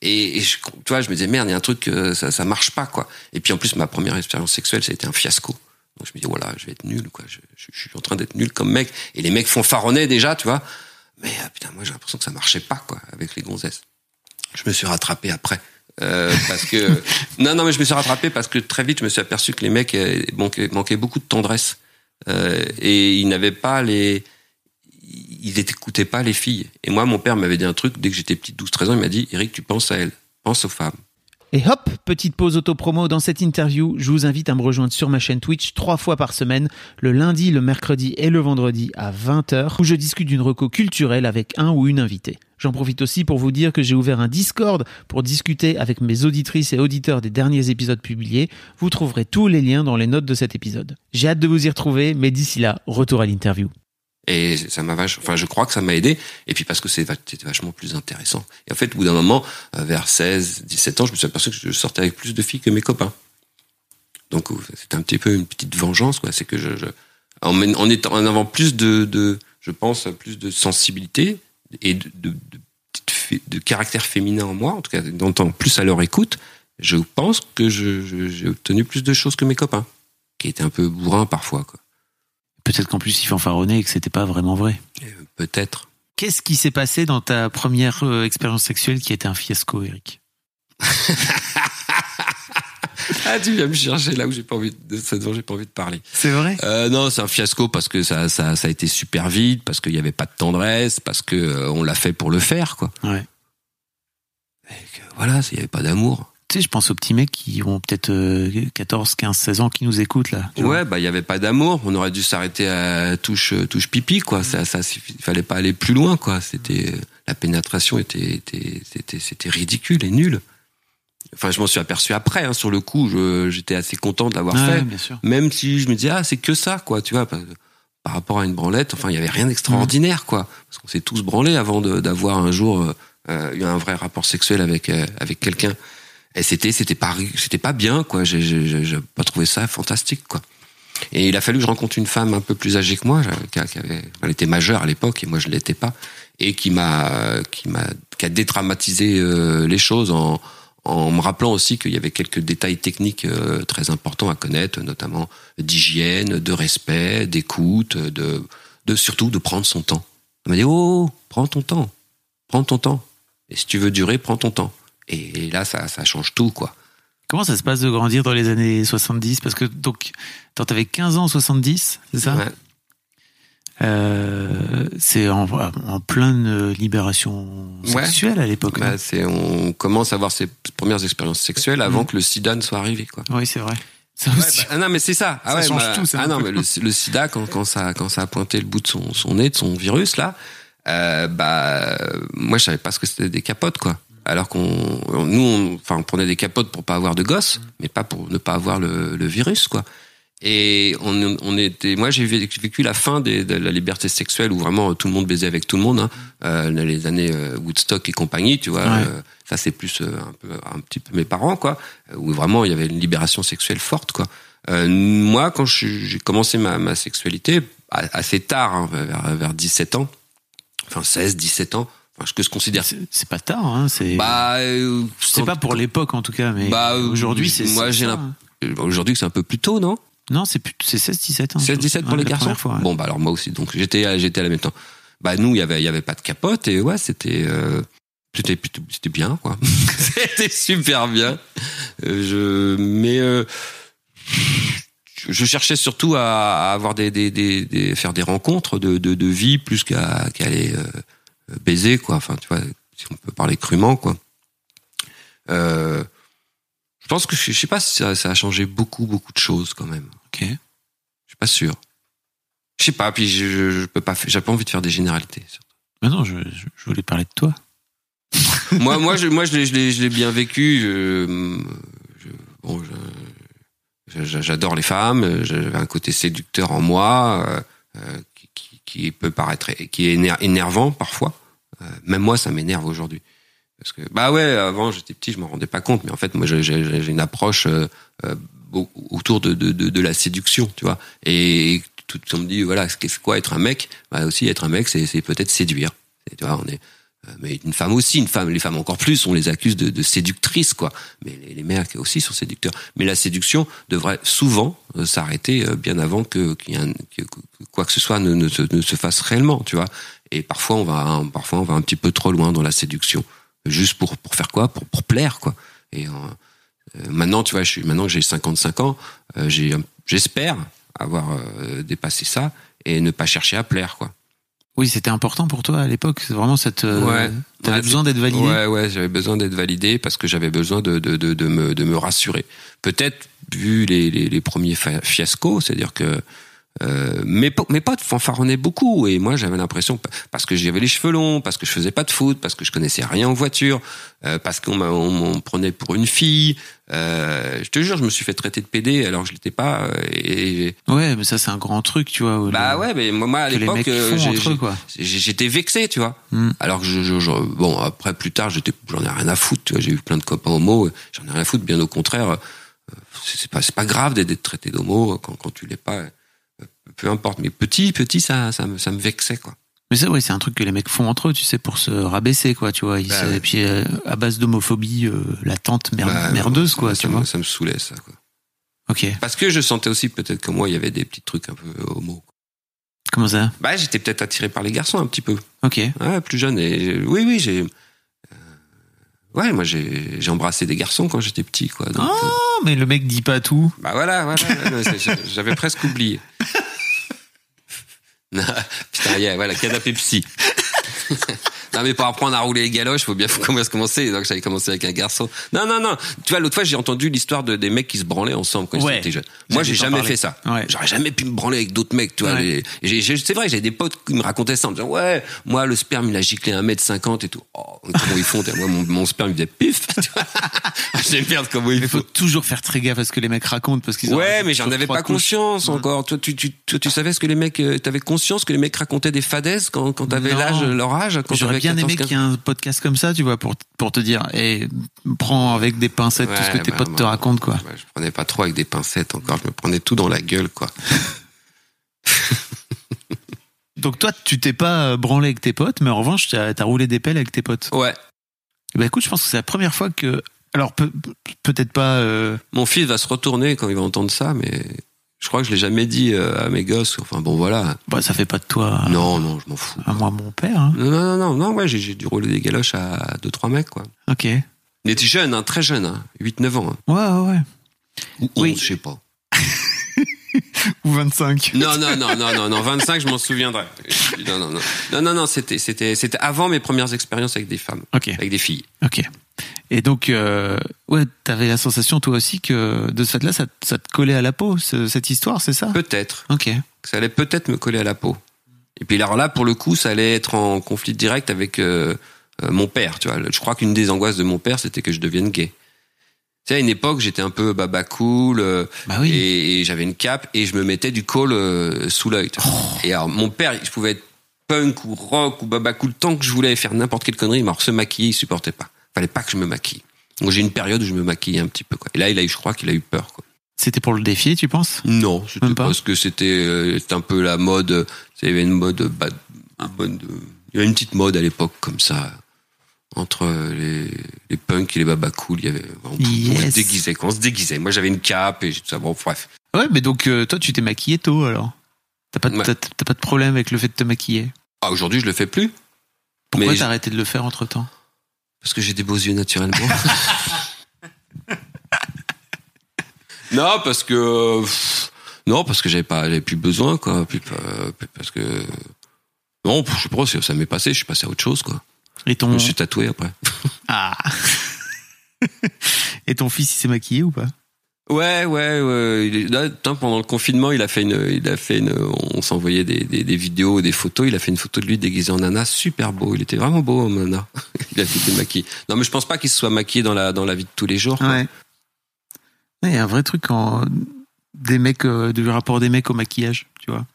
Speaker 3: et et, tu vois je me disais merde il y a un truc euh, ça ça marche pas quoi. Et puis en plus ma première expérience sexuelle été un fiasco. Donc je me dis voilà je vais être nul quoi. Je, je, suis en train d'être nul comme mec. Et les mecs font faronner déjà tu vois. Mais euh, putain moi j'ai l'impression que ça marchait pas quoi avec les gonzesses. Je me suis rattrapé après euh, parce que non non mais je me suis rattrapé parce que très vite je me suis aperçu que les mecs euh, manquaient, manquaient beaucoup de tendresse euh, et ils n'avaient pas les ils n'écoutaient pas les filles et moi mon père m'avait dit un truc dès que j'étais petit 12 13 ans il m'a dit Eric tu penses à elle pense aux femmes
Speaker 1: Et hop, petite pause auto-promo dans cette interview. Je vous invite à me rejoindre sur ma chaîne Twitch trois fois par semaine, le lundi, le mercredi et le vendredi à 20h, où je discute d'une reco culturelle avec un ou une invitée. J'en profite aussi pour vous dire que j'ai ouvert un Discord pour discuter avec mes auditrices et auditeurs des derniers épisodes publiés. Vous trouverez tous les liens dans les notes de cet épisode. J'ai hâte de vous y retrouver, mais d'ici là, retour à l'interview.
Speaker 3: Et ça m'a vach... enfin, je crois que ça m'a aidé. Et puis parce que c'était vachement plus intéressant. Et en fait, au bout d'un moment, euh, vers 16, 17 ans, je me suis aperçu que je sortais avec plus de filles que mes copains. Donc, euh, c'était un petit peu une petite vengeance, quoi. C'est que je, en, en étant, en avant plus de, de, je pense, plus de sensibilité et de, de, de, petites fé- de caractère féminin en moi, en tout cas, d'entendre plus à leur écoute, je pense que j'ai obtenu plus de choses que mes copains, qui étaient un peu bourrins parfois. Quoi.
Speaker 2: Peut-être qu'en plus, il fanfaronnait et que c'était pas vraiment vrai.
Speaker 3: Euh, Peut-être.
Speaker 2: Qu'est-ce qui s'est passé dans ta première euh, expérience sexuelle qui a été un fiasco, Eric?
Speaker 3: Ah, tu viens me chercher là où j'ai pas envie de, ce dont j'ai pas envie de parler.
Speaker 2: C'est vrai?
Speaker 3: Euh, non, c'est un fiasco parce que ça, ça, ça a été super vite, parce qu'il y avait pas de tendresse, parce que euh, on l'a fait pour le faire, quoi.
Speaker 2: Ouais.
Speaker 3: Et que, voilà, il y avait pas d'amour.
Speaker 2: Tu sais, je pense aux petits mecs qui ont peut-être euh, 14, 15, 16 ans qui nous écoutent là.
Speaker 3: Ouais, bah il y avait pas d'amour. On aurait dû s'arrêter à touche touche pipi, quoi. Ça, ça, il fallait pas aller plus loin, quoi. C'était la pénétration était, était, c'était, c'était ridicule et nul. Enfin, je m'en suis aperçu après. Hein, sur le coup, j'étais assez content de l'avoir
Speaker 2: Ouais,
Speaker 3: fait.
Speaker 2: bien sûr.
Speaker 3: même si je me disais ah c'est que ça quoi tu vois par, par rapport à une branlette enfin il y avait rien d'extraordinaire quoi parce qu'on s'est tous branlés avant d'avoir un jour euh, euh, eu un vrai rapport sexuel avec euh, avec quelqu'un et c'était c'était pas c'était pas bien quoi j'ai pas trouvé ça fantastique quoi et il a fallu que je rencontre une femme un peu plus âgée que moi qui, a- qui avait elle était majeure à l'époque et moi je l'étais pas et qui m'a qui m'a qui a dédramatisé euh, les choses en en me rappelant aussi qu'il y avait quelques détails techniques euh, très importants à connaître, notamment d'hygiène, de respect, d'écoute, de, de surtout de prendre son temps. Elle m'a dit oh, prends ton temps, prends ton temps. Et si tu veux durer, prends ton temps. Et, là, ça, ça change tout, quoi.
Speaker 2: Comment ça se passe de grandir dans les années 70 Parce que donc, quand t'avais 15 ans en 70, c'est ça?
Speaker 3: Ouais.
Speaker 2: Euh, C'est en, en pleine libération
Speaker 3: Ouais.
Speaker 2: sexuelle à l'époque.
Speaker 3: Bah, c'est, on commence à avoir ses premières expériences sexuelles avant
Speaker 2: Mhm.
Speaker 3: que le sida ne soit arrivé, quoi.
Speaker 2: Oui, c'est vrai. Ça
Speaker 3: Ouais,
Speaker 2: aussi.
Speaker 3: bah, ah non mais c'est ça. Ah
Speaker 2: Ça
Speaker 3: ouais,
Speaker 2: change
Speaker 3: bah,
Speaker 2: tout, ça,
Speaker 3: Ah non mais le, le sida quand, quand ça quand ça a pointé le bout de son, son nez de son virus là, euh, bah moi je savais pas ce que c'était des capotes quoi. Alors qu'on on- nous on, enfin on prenait des capotes pour pas avoir de gosses, mais pas pour ne pas avoir le, le virus quoi. Et on, on était, moi j'ai vécu la fin des, de la liberté sexuelle où vraiment tout le monde baisait avec tout le monde, hein, euh, les années euh, Woodstock et compagnie, tu vois.
Speaker 2: Ouais.
Speaker 3: euh, ça c'est plus euh, un peu un petit peu mes parents quoi, où vraiment il y avait une libération sexuelle forte quoi. Euh, moi, quand j'ai commencé ma, ma sexualité, assez tard, hein, vers, vers 17 ans, enfin 16, 17 ans, enfin, que je considère.
Speaker 2: C'est pas tard, hein. C'est
Speaker 3: Bah, euh,
Speaker 2: c'est pas pour l'époque en tout cas, mais
Speaker 3: Bah,
Speaker 2: aujourd'hui c'est
Speaker 3: moi, j'ai
Speaker 2: ça,
Speaker 3: l'imp- euh, Aujourd'hui, c'est un peu plus tôt, non?
Speaker 2: Non, c'est plus- c'est 16-17 ans.
Speaker 3: 16, 17 pour
Speaker 2: Ouais,
Speaker 3: les garçons
Speaker 2: fois, ouais.
Speaker 3: Bon, bah alors moi aussi. Donc j'étais à- j'étais à la même temps. Bah nous, il y avait y avait pas de capote et ouais, c'était euh, c'était bien quoi. c'était super bien. Euh, je mais euh, je cherchais surtout à, à avoir des, des, des, des- faire des rencontres de, de, de vie plus qu'à qu'à aller euh, baiser quoi. Enfin tu vois, si on peut parler crûment quoi. Euh, je pense que je, je sais pas si ça, ça a changé beaucoup beaucoup de choses quand même.
Speaker 2: Ok.
Speaker 3: Je suis pas sûr. Je sais pas, puis je, je, je peux pas, j'ai pas envie de faire des généralités.
Speaker 2: Mais non, je, voulais parler de toi.
Speaker 3: moi, moi, je, moi, je l'ai, bien vécu. Bon, j'adore les femmes. J'avais un côté séducteur en moi euh, euh, qui, qui, qui peut paraître, qui est éner- énervant parfois. Euh, même moi, ça m'énerve aujourd'hui. Parce que bah ouais, avant j'étais petit, je m'en rendais pas compte, mais en fait moi j'ai, une approche euh, euh, au- autour de, de, de, la séduction, tu vois. Et tout on me dit voilà, c'est quoi être un mec? Bah aussi être un mec, c'est, peut-être séduire. Tu vois, on est euh, mais une femme aussi, une femme, les femmes encore plus, on les accuse de, de séductrices, quoi. Mais les, les mecs aussi sont séducteurs. Mais la séduction devrait souvent s'arrêter bien avant que, un- que- quoi que ce soit ne, ne, se, fasse réellement, tu vois. Et parfois on va, parfois on va un petit peu trop loin dans la séduction, juste pour pour faire quoi, pour pour plaire, quoi. Et euh, euh, maintenant, tu vois, je suis maintenant que j'ai 55 ans, euh, j'espère avoir euh, dépassé ça et ne pas chercher à plaire, quoi.
Speaker 2: Oui, c'était important pour toi à l'époque. C'est vraiment cette.
Speaker 3: Ouais.
Speaker 2: T'avais
Speaker 3: Ouais,
Speaker 2: besoin d'être validé.
Speaker 3: Ouais, ouais, j'avais besoin d'être validé parce que j'avais besoin de, de, de, de, me, de me rassurer. Peut-être vu les, les, les premiers fiascos, c'est-à-dire que euh, mes, po- mes potes fanfaronnaient beaucoup et moi j'avais l'impression parce que j'avais les cheveux longs, parce que je faisais pas de foot, parce que je connaissais rien en voiture, euh, parce qu'on on m'en prenait pour une fille. Euh, je te jure, je me suis fait traiter de PD alors que je l'étais pas. euh, Et,
Speaker 2: Ouais, mais ça c'est un grand truc, tu vois.
Speaker 3: bah
Speaker 2: le-
Speaker 3: ouais, mais moi, à l'époque, euh, j'étais vexé, tu vois.
Speaker 2: Hmm.
Speaker 3: Alors que je, je- je- bon, après plus tard, j'étais, j'en ai rien à foutre. Tu vois, j'ai eu plein de copains homo, j'en ai rien à foutre. Bien au contraire, euh, c'est pas, c'est pas grave d'être d'être traité d'homo quand, quand tu l'es pas. Euh, Peu importe. Mais petit, petit, ça, ça me, ça me vexait, quoi.
Speaker 2: Mais ça, ouais, c'est un truc que les mecs font entre eux, tu sais, pour se rabaisser, quoi, tu vois. Ils
Speaker 3: Bah ouais.
Speaker 2: Et puis, euh, à base d'homophobie euh, latente, mer-
Speaker 3: Bah,
Speaker 2: merdeuse, quoi,
Speaker 3: ça,
Speaker 2: tu
Speaker 3: me-
Speaker 2: vois.
Speaker 3: Ça me saoulait, ça, quoi.
Speaker 2: Ok.
Speaker 3: Parce que je sentais aussi peut-être que moi, il y avait des petits trucs un peu homo.
Speaker 2: Comment ça?
Speaker 3: Bah, j'étais peut-être attiré par les garçons un petit peu.
Speaker 2: Ok.
Speaker 3: Ouais, plus jeune. Et oui, oui, j'ai. euh, Ouais, moi, j'ai embrassé des garçons quand j'étais petit, quoi. Donc, euh,
Speaker 2: Oh, mais le mec dit pas tout.
Speaker 3: Bah voilà, voilà. J'avais presque oublié. Putain, yeah, voilà, canne à Pepsi. non, mais pour apprendre à rouler les galoches, faut bien commencer. Donc, j'avais commencé avec un garçon. Non, non, non. Tu vois, l'autre fois, j'ai entendu l'histoire de, des mecs qui se branlaient ensemble quand
Speaker 2: Ouais.
Speaker 3: ils étaient jeunes. Moi,
Speaker 2: J'ai
Speaker 3: jamais
Speaker 2: parler.
Speaker 3: fait ça.
Speaker 2: Ouais.
Speaker 3: J'aurais jamais pu me branler avec d'autres mecs, tu vois.
Speaker 2: Ouais.
Speaker 3: C'est vrai, j'ai des potes qui me racontaient ça en me disant, ouais, moi, le sperme, il a giclé 1m50 et tout. Oh, comment ils font? Moi, mon, mon sperme, il faisait pif. tu vois? J'ai merde comment ils
Speaker 2: Il faut
Speaker 3: font?
Speaker 2: toujours faire très gaffe à ce que les mecs racontent parce qu'ils
Speaker 3: Ouais, mais j'en avais pas
Speaker 2: couches.
Speaker 3: conscience encore. Toi, tu, tu, toi, tu savais ce que les mecs, euh, t'avais conscience que les mecs racontaient des fadaises quand, quand t'avais l'âge, leur
Speaker 2: J'aurais bien
Speaker 3: 14,
Speaker 2: aimé qu'il y ait un podcast comme ça, tu vois, pour, pour te dire, et prends avec des pincettes tout ce que tes
Speaker 3: bah,
Speaker 2: potes te racontent, quoi.
Speaker 3: ouais, je prenais pas trop avec des pincettes encore. Je me prenais tout dans la gueule, quoi.
Speaker 2: Donc toi, tu t'es pas euh, branlé avec tes potes, mais en revanche, t'as as roulé des pelles avec tes potes.
Speaker 3: Ouais.
Speaker 2: Eh ben écoute, je pense que c'est la première fois que, alors peut- peut-être pas. euh,
Speaker 3: Mon fils va se retourner quand il va entendre ça, mais je crois que je l'ai jamais dit euh, à mes gosses. Enfin bon, voilà.
Speaker 2: bah, ça fait pas de toi.
Speaker 3: Non, non, je m'en fous.
Speaker 2: À moi, mon père. hein.
Speaker 3: Non, non, non, non, ouais, j'ai- dû rouler des galoches à deux, trois mecs, quoi.
Speaker 2: Ok. Ouais,
Speaker 3: Il était jeune, hein, très jeune, hein, 8-9 ans. hein.
Speaker 2: ouais, ouais.
Speaker 3: Ou
Speaker 2: Oui.
Speaker 3: 11, je sais pas.
Speaker 2: Ou 25.
Speaker 3: Non, non, non, non, non, non, 25, je m'en souviendrai. Non, non, non. Non, non, non, c'était, c'était, c'était avant mes premières expériences avec des femmes, avec des filles.
Speaker 2: Ok. Et donc, euh, ouais, t'avais la sensation toi aussi que de ce fait-là, ça, ça te collait à la peau, ce- cette histoire, c'est ça?
Speaker 3: Peut-être.
Speaker 2: Ok.
Speaker 3: Ça allait peut-être me coller à la peau. Et puis alors là, pour le coup, ça allait être en conflit direct avec euh, euh, mon père, tu vois. Je crois qu'une des angoisses de mon père, c'était que je devienne gay. Tu sais, à une époque, j'étais un peu baba cool, euh,
Speaker 2: Bah oui.
Speaker 3: et, et j'avais une cape, et je me mettais du col euh, sous l'œil.
Speaker 2: Oh.
Speaker 3: Et alors, mon père, je pouvais être punk ou rock ou baba cool tant que je voulais faire n'importe quelle connerie, mais alors se maquiller, il supportait pas. Fallait pas que je me maquille. Donc j'ai une période où je me maquillais un petit peu, quoi. Et là, il a eu, je crois qu'il a eu peur, quoi.
Speaker 2: C'était pour le défier, tu penses?
Speaker 3: Non, c'était
Speaker 2: Même pas
Speaker 3: parce que c'était euh, c'était un peu la mode. euh, Il y avait une mode, euh, bad- bonne de- il y avait une petite mode à l'époque comme ça entre les, les punks et les baba cool. Il y avait on, on se
Speaker 2: Yes.
Speaker 3: déguisait, on se déguisait. Moi, j'avais une cape et tout ça. Bon, bref.
Speaker 2: Ouais, mais donc euh, toi, tu t'es maquillé tôt alors? T'as pas, de-
Speaker 3: Ouais.
Speaker 2: t'as, pas de problème avec le fait de te maquiller?
Speaker 3: Ah, aujourd'hui, je le fais plus
Speaker 2: Pourquoi
Speaker 3: Mais
Speaker 2: t'as arrêté de le faire entre temps?
Speaker 3: Parce que j'ai des beaux yeux naturellement. non, parce que pff, non, parce que j'avais pas, j'avais plus besoin, quoi. Puis, euh, puis parce que non, je sais pas, ça m'est passé. Je suis passé à autre chose, quoi.
Speaker 2: Et
Speaker 3: Je
Speaker 2: ton
Speaker 3: me suis tatoué après.
Speaker 2: ah Et ton fils, il s'est maquillé ou pas?
Speaker 3: Ouais, ouais, ouais. Il est- là, putain, pendant le confinement, il a fait une, il a fait une, on s'envoyait des, des, des vidéos, des photos. Il a fait une photo de lui déguisé en nana, super beau. Il était vraiment beau en nana. il a été maquillé. Non, mais je pense pas qu'il se soit maquillé dans la, dans la vie de tous les jours.
Speaker 2: Ouais. Il y a un vrai truc en des mecs euh, du rapport des mecs au maquillage, tu vois.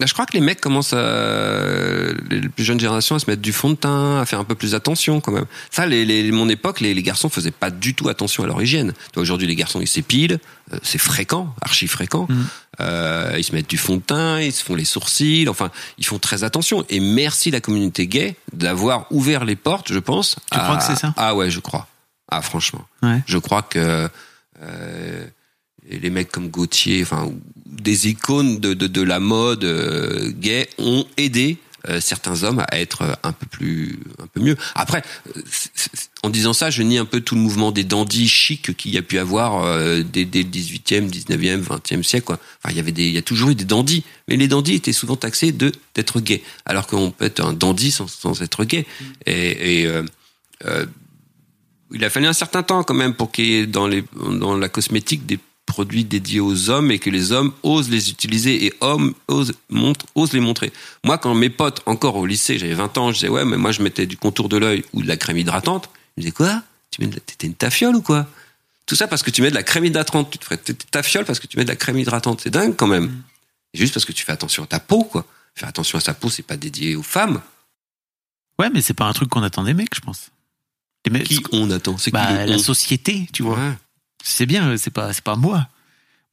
Speaker 3: Là, je crois que les mecs commencent à, les plus jeunes générations à se mettre du fond de teint, à faire un peu plus attention quand même. Ça, les, les, mon époque, les, les garçons faisaient pas du tout attention à leur hygiène. Aujourd'hui, les garçons, ils s'épilent, euh, c'est fréquent, archi fréquent.
Speaker 2: Mhm.
Speaker 3: Euh, ils se mettent du fond de teint, ils se font les sourcils, enfin, ils font très attention. Et merci la communauté gay d'avoir ouvert les portes, je pense.
Speaker 2: Tu crois que c'est ça?
Speaker 3: Ah ouais, je crois. Ah franchement,
Speaker 2: Ouais.
Speaker 3: je crois que euh, les mecs comme Gauthier, enfin des icônes de, de, la mode euh, gay ont aidé euh, certains hommes à être euh, un peu plus un peu mieux. Après, en disant ça, je nie un peu tout le mouvement des dandys chics qu'il y a pu avoir dès, le 18e, 19e, 20e siècle. Enfin, il y avait des, il y a toujours eu des dandys, mais les dandys étaient souvent taxés de d'être gays, alors qu'on peut être un dandy sans, sans être gay. Et, il a fallu un certain temps quand même pour qu'il y ait dans, les, dans la cosmétique des produits dédiés aux hommes et que les hommes osent les utiliser et hommes osent, montrent, osent les montrer. Moi, quand mes potes, encore au lycée, j'avais 20 ans, je disais ouais, mais moi je mettais du contour de l'œil ou de la crème hydratante. Ils me disaient quoi? Tu mets de la- T'étais une tafiole ou quoi? Tout ça parce que tu mets de la crème hydratante. Tu te ferais tafiole parce que tu mets de la crème hydratante. C'est dingue quand même. Et Juste parce que tu fais attention à ta peau, quoi. Faire attention à sa peau, c'est pas dédié aux femmes.
Speaker 2: Ouais, mais c'est pas un truc qu'on attend des mecs, je pense. Les mecs,
Speaker 3: Qui on attend? C'est qui
Speaker 2: bah, la
Speaker 3: on
Speaker 2: société, tu vois.
Speaker 3: Ouais.
Speaker 2: C'est bien, c'est pas, c'est pas moi.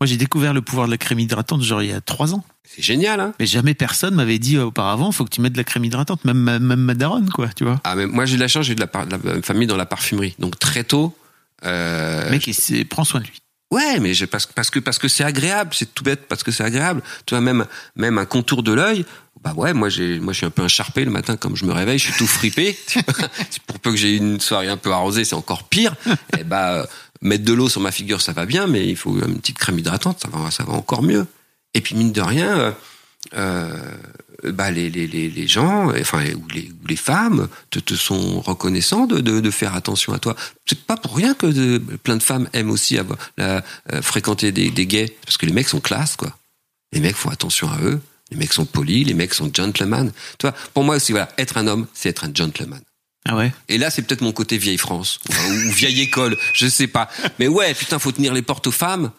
Speaker 2: Moi, j'ai découvert le pouvoir de la crème hydratante, genre il y a trois ans.
Speaker 3: C'est génial, hein
Speaker 2: Mais jamais personne m'avait dit euh, auparavant, faut que tu mettes de la crème hydratante, même ma, même ma daronne, quoi, tu vois.
Speaker 3: Ah, mais moi, j'ai de la chance, j'ai de la, par- de la famille dans la parfumerie. Donc, très tôt. Euh,
Speaker 2: Le mec, il s'est- prends soin de lui.
Speaker 3: Ouais, mais je, parce, parce que parce que c'est agréable, c'est tout bête parce que c'est agréable. Tu vois même même un contour de l'œil. Bah ouais, moi j'ai moi je suis un peu incharpé le matin comme je me réveille, je suis tout fripé. Tu vois, c'est pour peu que j'ai une soirée un peu arrosée, c'est encore pire. Et bah euh, mettre de l'eau sur ma figure, ça va bien, mais il faut une petite crème hydratante, ça va ça va encore mieux. Et puis mine de rien, euh, euh, bah les, les, les, les gens, enfin ou les, ou les femmes, te, te sont reconnaissants de, de, de faire attention à toi. C'est pas pour rien que plein de femmes aiment aussi avoir, la, euh, fréquenter des, des gays, parce que les mecs sont classe, quoi. Les mecs font attention à eux, les mecs sont polis, les mecs sont gentlemen. Tu vois, pour moi aussi, voilà, être un homme, c'est être un gentleman.
Speaker 2: Ah ouais?
Speaker 3: Et là, c'est peut-être mon côté vieille France ou, vieille école, je sais pas. Mais ouais, putain, faut tenir les portes aux femmes,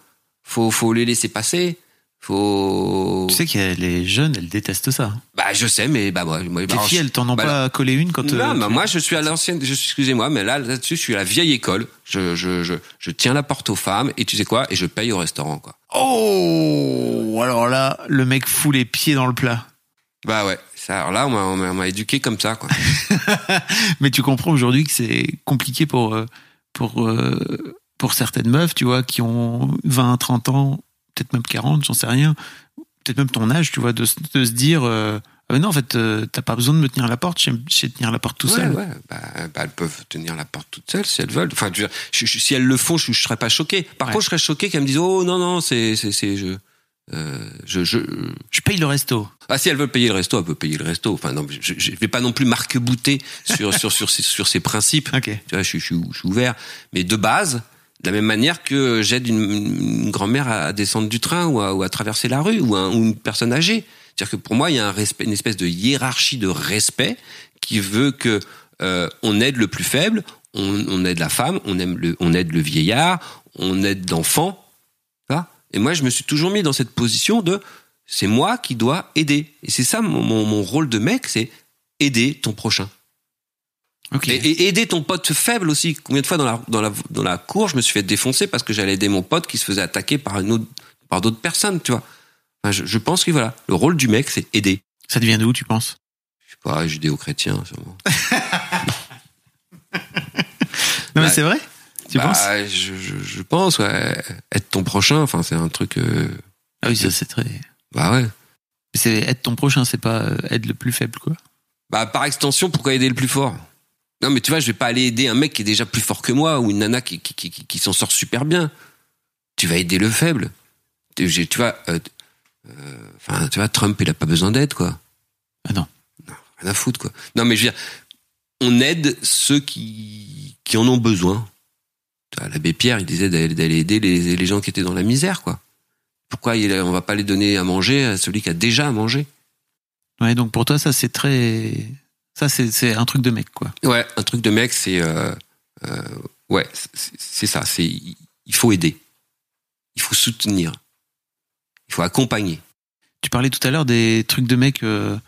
Speaker 3: faut faut les laisser passer, faut.
Speaker 2: Tu sais que les jeunes, elles détestent ça.
Speaker 3: Bah, je sais, mais bah moi,
Speaker 2: Les
Speaker 3: bah,
Speaker 2: filles, elles t'en ont
Speaker 3: bah,
Speaker 2: pas collé une quand.
Speaker 3: non,
Speaker 2: euh,
Speaker 3: bah, moi je suis à l'ancienne, excusez-moi, mais là là-dessus je suis à la vieille école. Je, je, je, je tiens la porte aux femmes et tu sais quoi, et je paye au restaurant quoi.
Speaker 2: Oh Alors là, le mec fout les pieds dans le plat.
Speaker 3: Bah ouais, ça, alors là on m'a- éduqué comme ça quoi.
Speaker 2: Mais tu comprends aujourd'hui que c'est compliqué pour, euh, pour, euh, pour certaines meufs, tu vois, qui ont 20, 30 ans, peut-être même 40, j'en sais rien, peut-être même ton âge, tu vois, de, se- de se dire euh, Ah, non, en fait, euh, t'as pas besoin de me tenir la porte, je sais, je sais tenir la porte tout
Speaker 3: ouais,
Speaker 2: seul.
Speaker 3: ouais, bah, bah, elles peuvent tenir la porte toutes seules si elles veulent. Enfin, je je- si elles le font, je, je serais pas choqué. Par
Speaker 2: Ouais.
Speaker 3: contre, je serais choqué qu'elles me disent oh non non c'est c'est c'est je euh, je je
Speaker 2: Je paye le resto.
Speaker 3: ah si elles veulent payer le resto, elles peuvent payer le resto. Enfin non, je, je vais pas non plus marque-bouter sur sur sur ces, sur ces principes.
Speaker 2: Ok.
Speaker 3: Tu vois, je, je suis ouvert. Mais de base, de la même manière que j'aide une, une grand-mère à descendre du train ou à, ou à traverser la rue ou, un- ou une personne âgée. C'est-à-dire que pour moi, il y a un respect, une espèce de hiérarchie de respect qui veut que euh, on aide le plus faible, on, on aide la femme, on, aime le, on aide le vieillard, on aide l'enfant. Et moi, je me suis toujours mis dans cette position de c'est moi qui dois aider. Et c'est ça mon, mon, mon rôle de mec, c'est aider ton prochain.
Speaker 2: Ok.
Speaker 3: Et, et aider ton pote faible aussi. Combien de fois dans la, dans la, dans la cour, je me suis fait défoncer parce que j'allais aider mon pote qui se faisait attaquer par, une autre, par d'autres personnes, tu vois. Enfin, je, je pense que voilà, le rôle du mec, c'est aider.
Speaker 2: Ça devient d'où, tu penses?
Speaker 3: Je sais pas, judéo-chrétien, sûrement.
Speaker 2: Non, mais c'est vrai? Tu
Speaker 3: Bah,
Speaker 2: penses?
Speaker 3: je, je, je pense, ouais. Être ton prochain, enfin, c'est un truc. euh,
Speaker 2: Ah oui, ça c'est très.
Speaker 3: bah ouais.
Speaker 2: C'est être ton prochain, c'est pas euh, être le plus faible, quoi.
Speaker 3: Bah, par extension, pourquoi aider le plus fort? Non, mais tu vois, je vais pas aller aider un mec qui est déjà plus fort que moi ou une nana qui, qui, qui, qui- qui s'en sort super bien. Tu vas aider le faible. Tu vois, euh, euh, enfin, tu vois, Trump, il a pas besoin d'aide, quoi.
Speaker 2: Ah non.
Speaker 3: Rien à foutre, quoi. Non, mais je veux dire, on aide ceux qui, qui en ont besoin. L'abbé Pierre, il disait d'aller aider les, les gens qui étaient dans la misère, quoi. Pourquoi il, on va pas les donner à manger à celui qui a déjà à manger?
Speaker 2: Ouais, donc pour toi, ça c'est très. Ça c'est un truc de mec, quoi.
Speaker 3: Ouais, un truc de mec, c'est euh, euh, ouais, c'est ça. C'est il faut aider, il faut soutenir, il faut accompagner.
Speaker 2: Tu parlais tout à l'heure des trucs de mec euh,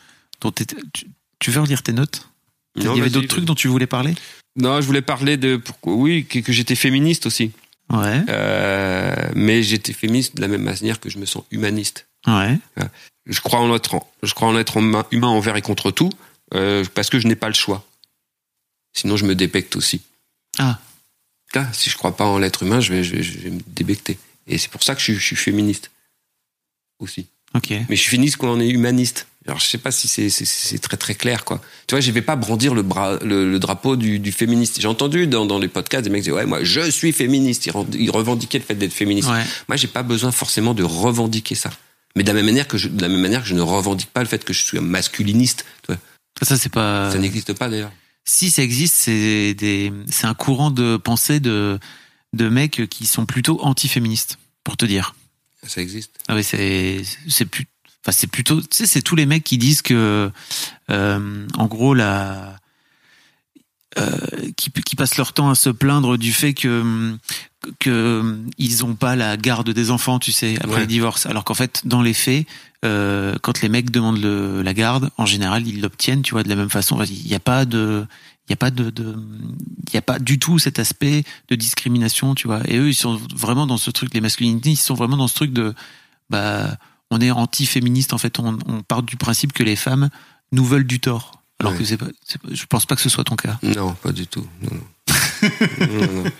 Speaker 2: dont tu, tu veux relire tes notes? Il y avait d'autres trucs dont tu voulais parler?
Speaker 3: Non, je voulais parler de pourquoi oui que, que j'étais féministe aussi,
Speaker 2: Ouais,
Speaker 3: Euh, mais j'étais féministe de la même manière que je me sens humaniste.
Speaker 2: ouais.
Speaker 3: Je crois en l'être, je crois en l'être humain, envers et contre tout, euh, parce que je n'ai pas le choix. Sinon, je me débecte aussi.
Speaker 2: Ah.
Speaker 3: Ah, si je crois pas en l'être humain, je vais, je vais, je vais me débecter. Et c'est pour ça que je je suis féministe aussi.
Speaker 2: Ok.
Speaker 3: Mais je suis féministe quand on est humaniste. Alors je sais pas si c'est très très clair quoi. Tu vois, je vais pas brandir le, bras, le, le drapeau du, du féministe. J'ai entendu dans, dans les podcasts des mecs dire ouais moi je suis féministe. Ils, revendiquaient le fait d'être féministe.
Speaker 2: Ouais.
Speaker 3: Moi j'ai pas besoin forcément de revendiquer ça. Mais de la même manière que je, de la même manière que je ne revendique pas le fait que je suis un masculiniste. Tu vois.
Speaker 2: Ça c'est pas.
Speaker 3: Ça n'existe pas d'ailleurs.
Speaker 2: Si ça existe, c'est des, c'est un courant de pensée de de mecs qui sont plutôt anti-féministes, pour te dire.
Speaker 3: Ça existe.
Speaker 2: Ah ouais, c'est c'est plus, enfin c'est plutôt, tu sais, c'est tous les mecs qui disent que, euh, en gros la, euh, qui, qui passent leur temps à se plaindre du fait que que ils ont pas la garde des enfants, tu sais, après
Speaker 3: Ouais.
Speaker 2: le divorce. Alors qu'en fait, dans les faits, euh, quand les mecs demandent le, la garde, en général, ils l'obtiennent, tu vois, de la même façon. Il n'y a pas de, il y a pas de, de, il y a pas du tout cet aspect de discrimination, tu vois. Et eux, ils sont vraiment dans ce truc, les masculinités, ils sont vraiment dans ce truc de, bah, on est anti-féministe en fait. On, on part du principe que les femmes nous veulent du tort. Alors
Speaker 3: Ouais.
Speaker 2: que c'est pas, je pense pas que ce soit ton cas.
Speaker 3: Non, pas du tout. Non, non. non, non.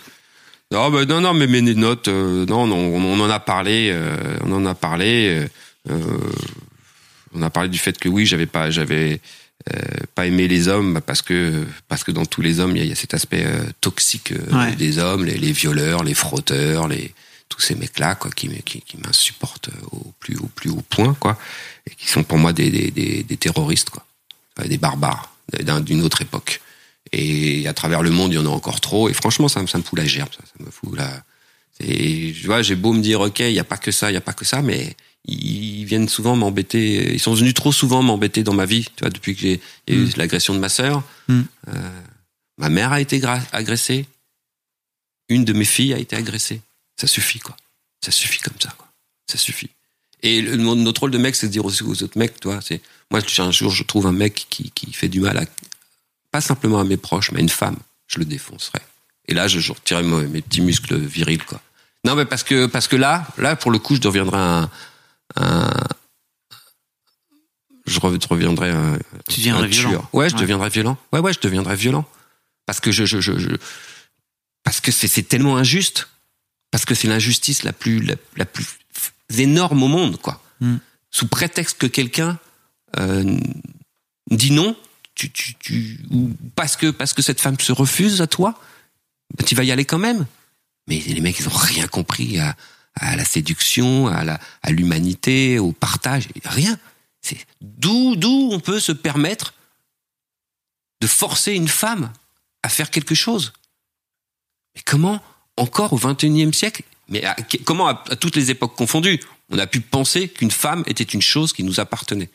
Speaker 3: Non, bah, non, non, mais mes notes, euh, non, non, on, on en a parlé, euh, on en a parlé. euh, on a parlé du fait que oui, j'avais pas, j'avais pas aimé les hommes bah, parce que parce que dans tous les hommes, il y a, il y a cet aspect toxique
Speaker 2: Ouais.
Speaker 3: des hommes, les, les violeurs, les frotteurs, les tous ces mecs-là, quoi, qui, me- qui, qui m'insupportent au plus au plus haut point, quoi, et qui sont pour moi des des, des, des terroristes, quoi, Euh, des barbares d'un- d'une autre époque. Et à travers le monde, il y en a encore trop. Et franchement, ça, me- ça me fout la gerbe. Ça, ça me fout la. Et tu vois, j'ai beau me dire, ok, il y a pas que ça, il y a pas que ça, mais ils viennent souvent m'embêter. Ils sont venus trop souvent m'embêter dans ma vie. Tu vois, depuis que j'ai il y a eu
Speaker 2: Mm.
Speaker 3: l'agression de ma sœur,
Speaker 2: Mm.
Speaker 3: euh, ma mère a été agressée. Une de mes filles a été agressée. Ça suffit, quoi. Ça suffit comme ça, quoi. Ça suffit. Et le- notre rôle de mec, c'est de dire aussi aux autres mecs, toi, c'est moi, un jour je trouve un mec qui, qui fait du mal à pas simplement à mes proches, mais à une femme, je le défoncerai. Et là, je, je retirerai mes, mes petits muscles virils, quoi. Non, mais parce que parce que là, là, pour le coup, je deviendrai un, un je re- reviendrai un,
Speaker 2: Tu deviendrais
Speaker 3: un
Speaker 2: violent.
Speaker 3: Ouais, je
Speaker 2: Ouais.
Speaker 3: deviendrai violent. Ouais, ouais, je deviendrai violent. Parce que je, je, je, je- parce que c'est tellement injuste. Parce que c'est l'injustice la plus, la, la plus énorme au monde, quoi.
Speaker 2: Mm.
Speaker 3: Sous prétexte que quelqu'un euh, dit non, tu, tu, tu, ou parce que, parce que cette femme se refuse à toi, bah, tu vas y aller quand même. Mais les mecs, ils ont rien compris à, à la séduction, à la, à l'humanité, au partage, rien. C'est d'où, d'où on peut se permettre de forcer une femme à faire quelque chose. Mais comment, encore au XXIe siècle, mais à- comment à, à toutes les époques confondues, on a pu penser qu'une femme était une chose qui nous appartenait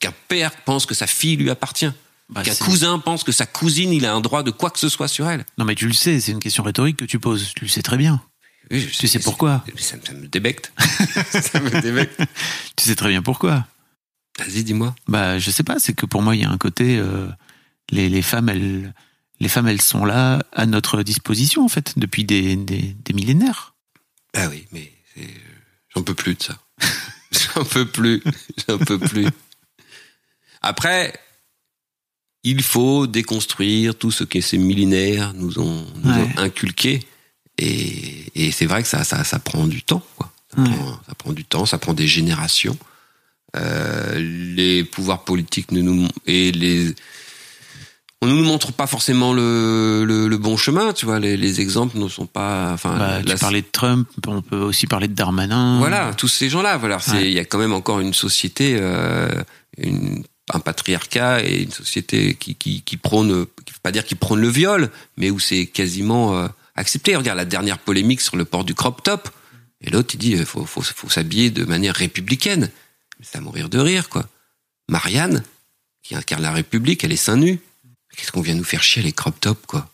Speaker 3: Qu'un père pense que sa fille lui appartient
Speaker 2: Bah,
Speaker 3: Qu'un cousin pense que sa cousine, il a un droit de quoi que ce soit sur elle
Speaker 2: Non mais tu le sais, c'est une question rhétorique que tu poses. Tu le sais très bien.
Speaker 3: Oui, je-
Speaker 2: Tu sais pourquoi
Speaker 3: ça, ça me débecte. ça me débecte.
Speaker 2: Tu sais très bien pourquoi.
Speaker 3: Vas-y, dis-moi.
Speaker 2: Bah, je sais pas. C'est que pour moi, il y a un côté. euh, les, les femmes, elles, les femmes, elles sont là à notre disposition en fait depuis des, des, des millénaires.
Speaker 3: Ah oui, mais j'en peux plus de ça. j'en peux plus. J'en peux plus. Après, il faut déconstruire tout ce que ces millénaires nous ont, nous
Speaker 2: Ouais.
Speaker 3: ont inculqué. Et, et c'est vrai que ça, ça, ça prend du temps. Quoi. Ça,
Speaker 2: Ouais.
Speaker 3: prend, ça prend du temps, ça prend des générations. Euh, les pouvoirs politiques ne nous et les on ne nous montre pas forcément le, le, le bon chemin, tu vois. Les, les exemples ne sont pas. Enfin,
Speaker 2: Bah, tu
Speaker 3: la-
Speaker 2: parlais de Trump, on peut aussi parler de Darmanin.
Speaker 3: voilà, tous ces gens-là. Voilà,
Speaker 2: Ouais.
Speaker 3: il y a quand même encore une société, euh, une, un patriarcat et une société qui qui, qui prône, qui veut pas dire qui prône le viol, mais où c'est quasiment euh, accepté. Regarde la dernière polémique sur le port du crop top. Et l'autre il dit faut faut faut s'habiller de manière républicaine. Mais C'est à mourir de rire quoi. Marianne qui incarne la République, elle est seins nus. Qu'est-ce qu'on vient nous faire chier les crop top quoi?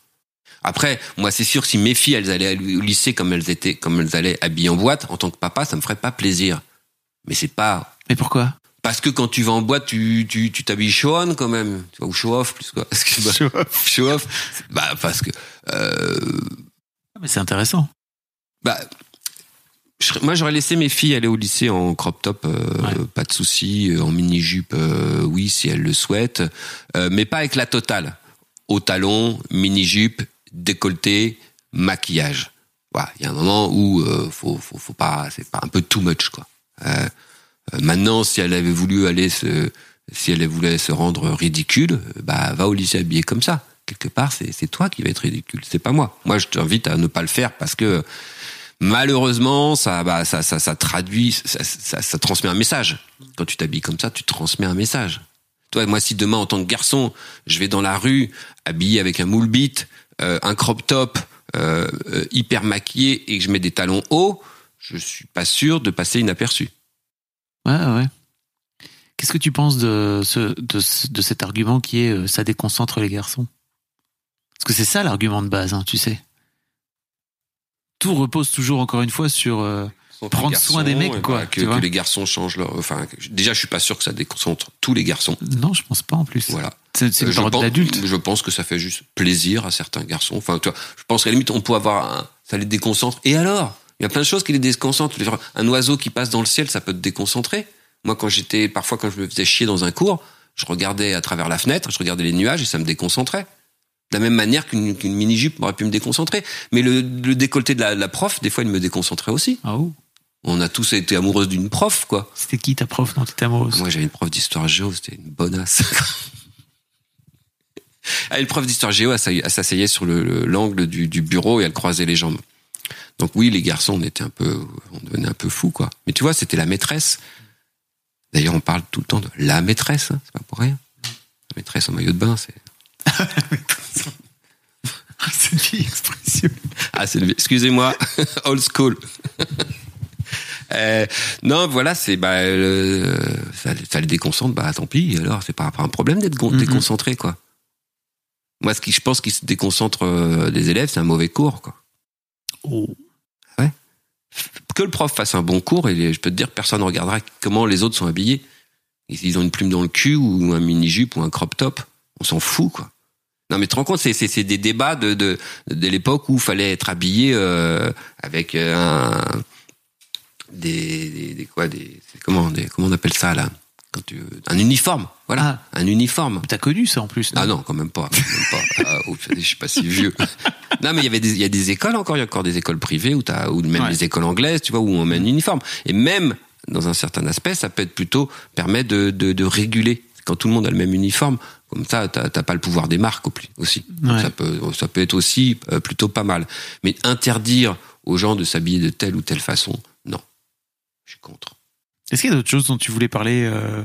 Speaker 3: Après, moi, c'est sûr si mes filles, elles allaient au lycée comme elles étaient, comme elles allaient habillées en boîte, en tant que papa, ça me ferait pas plaisir. Mais c'est pas
Speaker 2: Mais pourquoi?
Speaker 3: Parce que quand tu vas en boîte, tu tu tu t'habilles show on quand même, tu vois, ou show off plus quoi. Excuse-moi. Show off. Bah parce que euh,
Speaker 2: Ah, Mais c'est intéressant.
Speaker 3: bah je moi j'aurais laissé mes filles aller au lycée en crop top, euh,
Speaker 2: Ouais.
Speaker 3: pas de souci, euh, en mini jupe, oui si elles le souhaitent, euh, mais pas avec la totale. Au talon, mini jupe, décolleté, maquillage. Voilà, il y a un moment où euh, faut, faut faut pas, c'est pas un peu too much quoi. Euh, euh, maintenant, si elle avait voulu aller se, si elle voulait se rendre ridicule, euh, bah va au lycée habillé comme ça. Quelque part, c'est c'est toi qui vas être ridicule, c'est pas moi. Moi, je t'invite à ne pas le faire parce que malheureusement, ça, bah, traduit, ça, transmet un message. Quand tu t'habilles comme ça, tu transmets un message. Toi, moi, si demain, en tant que garçon, je vais dans la rue habillé avec un moule bite, euh, un crop top, euh, euh, hyper maquillé et que je mets des talons hauts, je suis pas sûr de passer inaperçu.
Speaker 2: Ouais, ouais. Qu'est-ce que tu penses de, ce, de, ce- de cet argument qui est ça déconcentre les garçons? Parce que c'est ça l'argument de base, hein, tu sais. Tout repose toujours, encore une fois, sur euh, Prendre soin des mecs, quoi,
Speaker 3: voilà,
Speaker 2: tu
Speaker 3: que,
Speaker 2: vois.
Speaker 3: que les garçons changent leur. Enfin, que- déjà, je suis pas sûr que ça déconcentre tous les garçons.
Speaker 2: Non, je pense pas en plus.
Speaker 3: Voilà.
Speaker 2: C'est
Speaker 3: Euh,
Speaker 2: une parole
Speaker 3: pense-
Speaker 2: d'adulte.
Speaker 3: Je pense que ça fait juste plaisir à certains garçons. Enfin, tu vois, je pense qu'à la limite, on peut avoir un, ça les déconcentre. Et alors? Il y a plein de choses qui les déconcentrent. Un oiseau qui passe dans le ciel, ça peut te déconcentrer. Moi, quand j'étais, parfois, quand je me faisais chier dans un cours, je regardais à travers la fenêtre, je regardais les nuages et ça me déconcentrait. De la même manière qu'une mini-jupe aurait pu me déconcentrer. Mais le, le décolleté de la, la prof, des fois, il me déconcentrait aussi.
Speaker 2: Ah oh.
Speaker 3: On a tous été amoureux d'une prof, quoi.
Speaker 2: C'était qui ta prof dont tu étais amoureuse?
Speaker 3: Moi, j'avais une prof d'histoire géo, c'était une bonasse. Ah, une prof d'histoire géo, elle s'asseyait- sur le- le- l'angle du, du bureau et elle croisait les jambes. Donc oui, les garçons, on était un peu, on devenait un peu fou, quoi. Mais tu vois, c'était la maîtresse. D'ailleurs, on parle tout le temps de la maîtresse, hein, c'est pas pour rien. La maîtresse en maillot de bain, c'est.
Speaker 2: C'est une vieille expression.
Speaker 3: Ah, c'est le... excusez-moi, old school. Euh, non, voilà, c'est bah euh, ça, ça les déconcentre, bah tant pis. Alors, c'est pas, pas un problème d'être
Speaker 2: Mhm.
Speaker 3: déconcentré, quoi. Moi, ce qui, je pense, qui se déconcentre euh, des élèves, c'est un mauvais cours, quoi.
Speaker 2: Oh.
Speaker 3: Que le prof fasse un bon cours, et je peux te dire, personne ne regardera comment les autres sont habillés. Ils ont une plume dans le cul ou un mini jupe ou un crop top, on s'en fout, quoi. Non, mais tu te rends compte, c'est, c'est, c'est des débats de, de, de l'époque où il fallait être habillé euh, avec euh, un des, des, des quoi des comment des comment on appelle ça là? Quand tu un uniforme voilà. Un uniforme.
Speaker 2: T'as connu ça en plus
Speaker 3: ah non quand même pas, quand même pas. Ah, oh, je suis pas si vieux. Non mais il y avait des il y a des écoles encore il y a encore des écoles privées t'as ou même
Speaker 2: Ouais.
Speaker 3: des écoles anglaises tu vois où on met un uniforme. Et même dans un certain aspect ça peut être plutôt permet de de, de réguler quand tout le monde a le même uniforme comme ça t'as pas le pouvoir des marques aussi
Speaker 2: Ouais.
Speaker 3: ça peut ça peut être aussi euh, plutôt pas mal mais interdire aux gens de s'habiller de telle ou telle façon non je suis contre
Speaker 2: Est-ce qu'il y a d'autres choses dont tu voulais parler euh,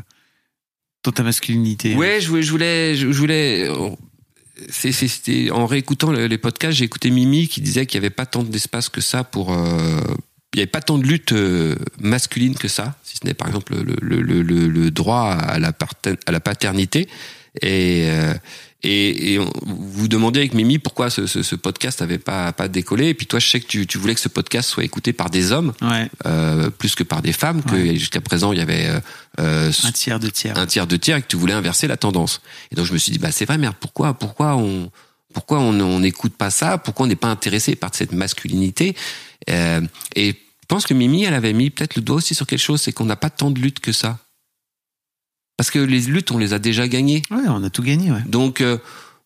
Speaker 2: dans ta masculinité
Speaker 3: Ouais, je voulais, je voulais, je C'était en réécoutant le- les podcasts, j'ai écouté Mimi qui disait qu'il n'y avait pas tant d'espace que ça pour. euh, il n'y avait pas tant de lutte euh, masculine que ça, si ce n'est par exemple le, le, le, le, droit à la, à la paternité. Et, euh, et, et on- vous demandez avec Mimi pourquoi ce, ce, ce podcast n'avait pas, pas décollé. Et puis toi, je sais que tu, tu voulais que ce podcast soit écouté par des hommes
Speaker 2: Ouais,
Speaker 3: euh, plus que par des femmes, que
Speaker 2: Ouais.
Speaker 3: jusqu'à présent il y avait euh, euh,
Speaker 2: un tiers, deux tiers.
Speaker 3: un tiers, deux tiers, et que tu voulais inverser la tendance. Et donc je me suis dit, bah c'est vrai, merde, pourquoi, pourquoi on, pourquoi on n'écoute pas ça? Pourquoi on n'est pas intéressé par cette masculinité? Euh, Et je pense que Mimi, elle avait mis peut-être le doigt aussi sur quelque chose, c'est qu'on n'a pas tant de luttes que ça. Parce que les luttes, on les a déjà gagnées.
Speaker 2: Ouais, on a tout gagné, ouais.
Speaker 3: Donc euh,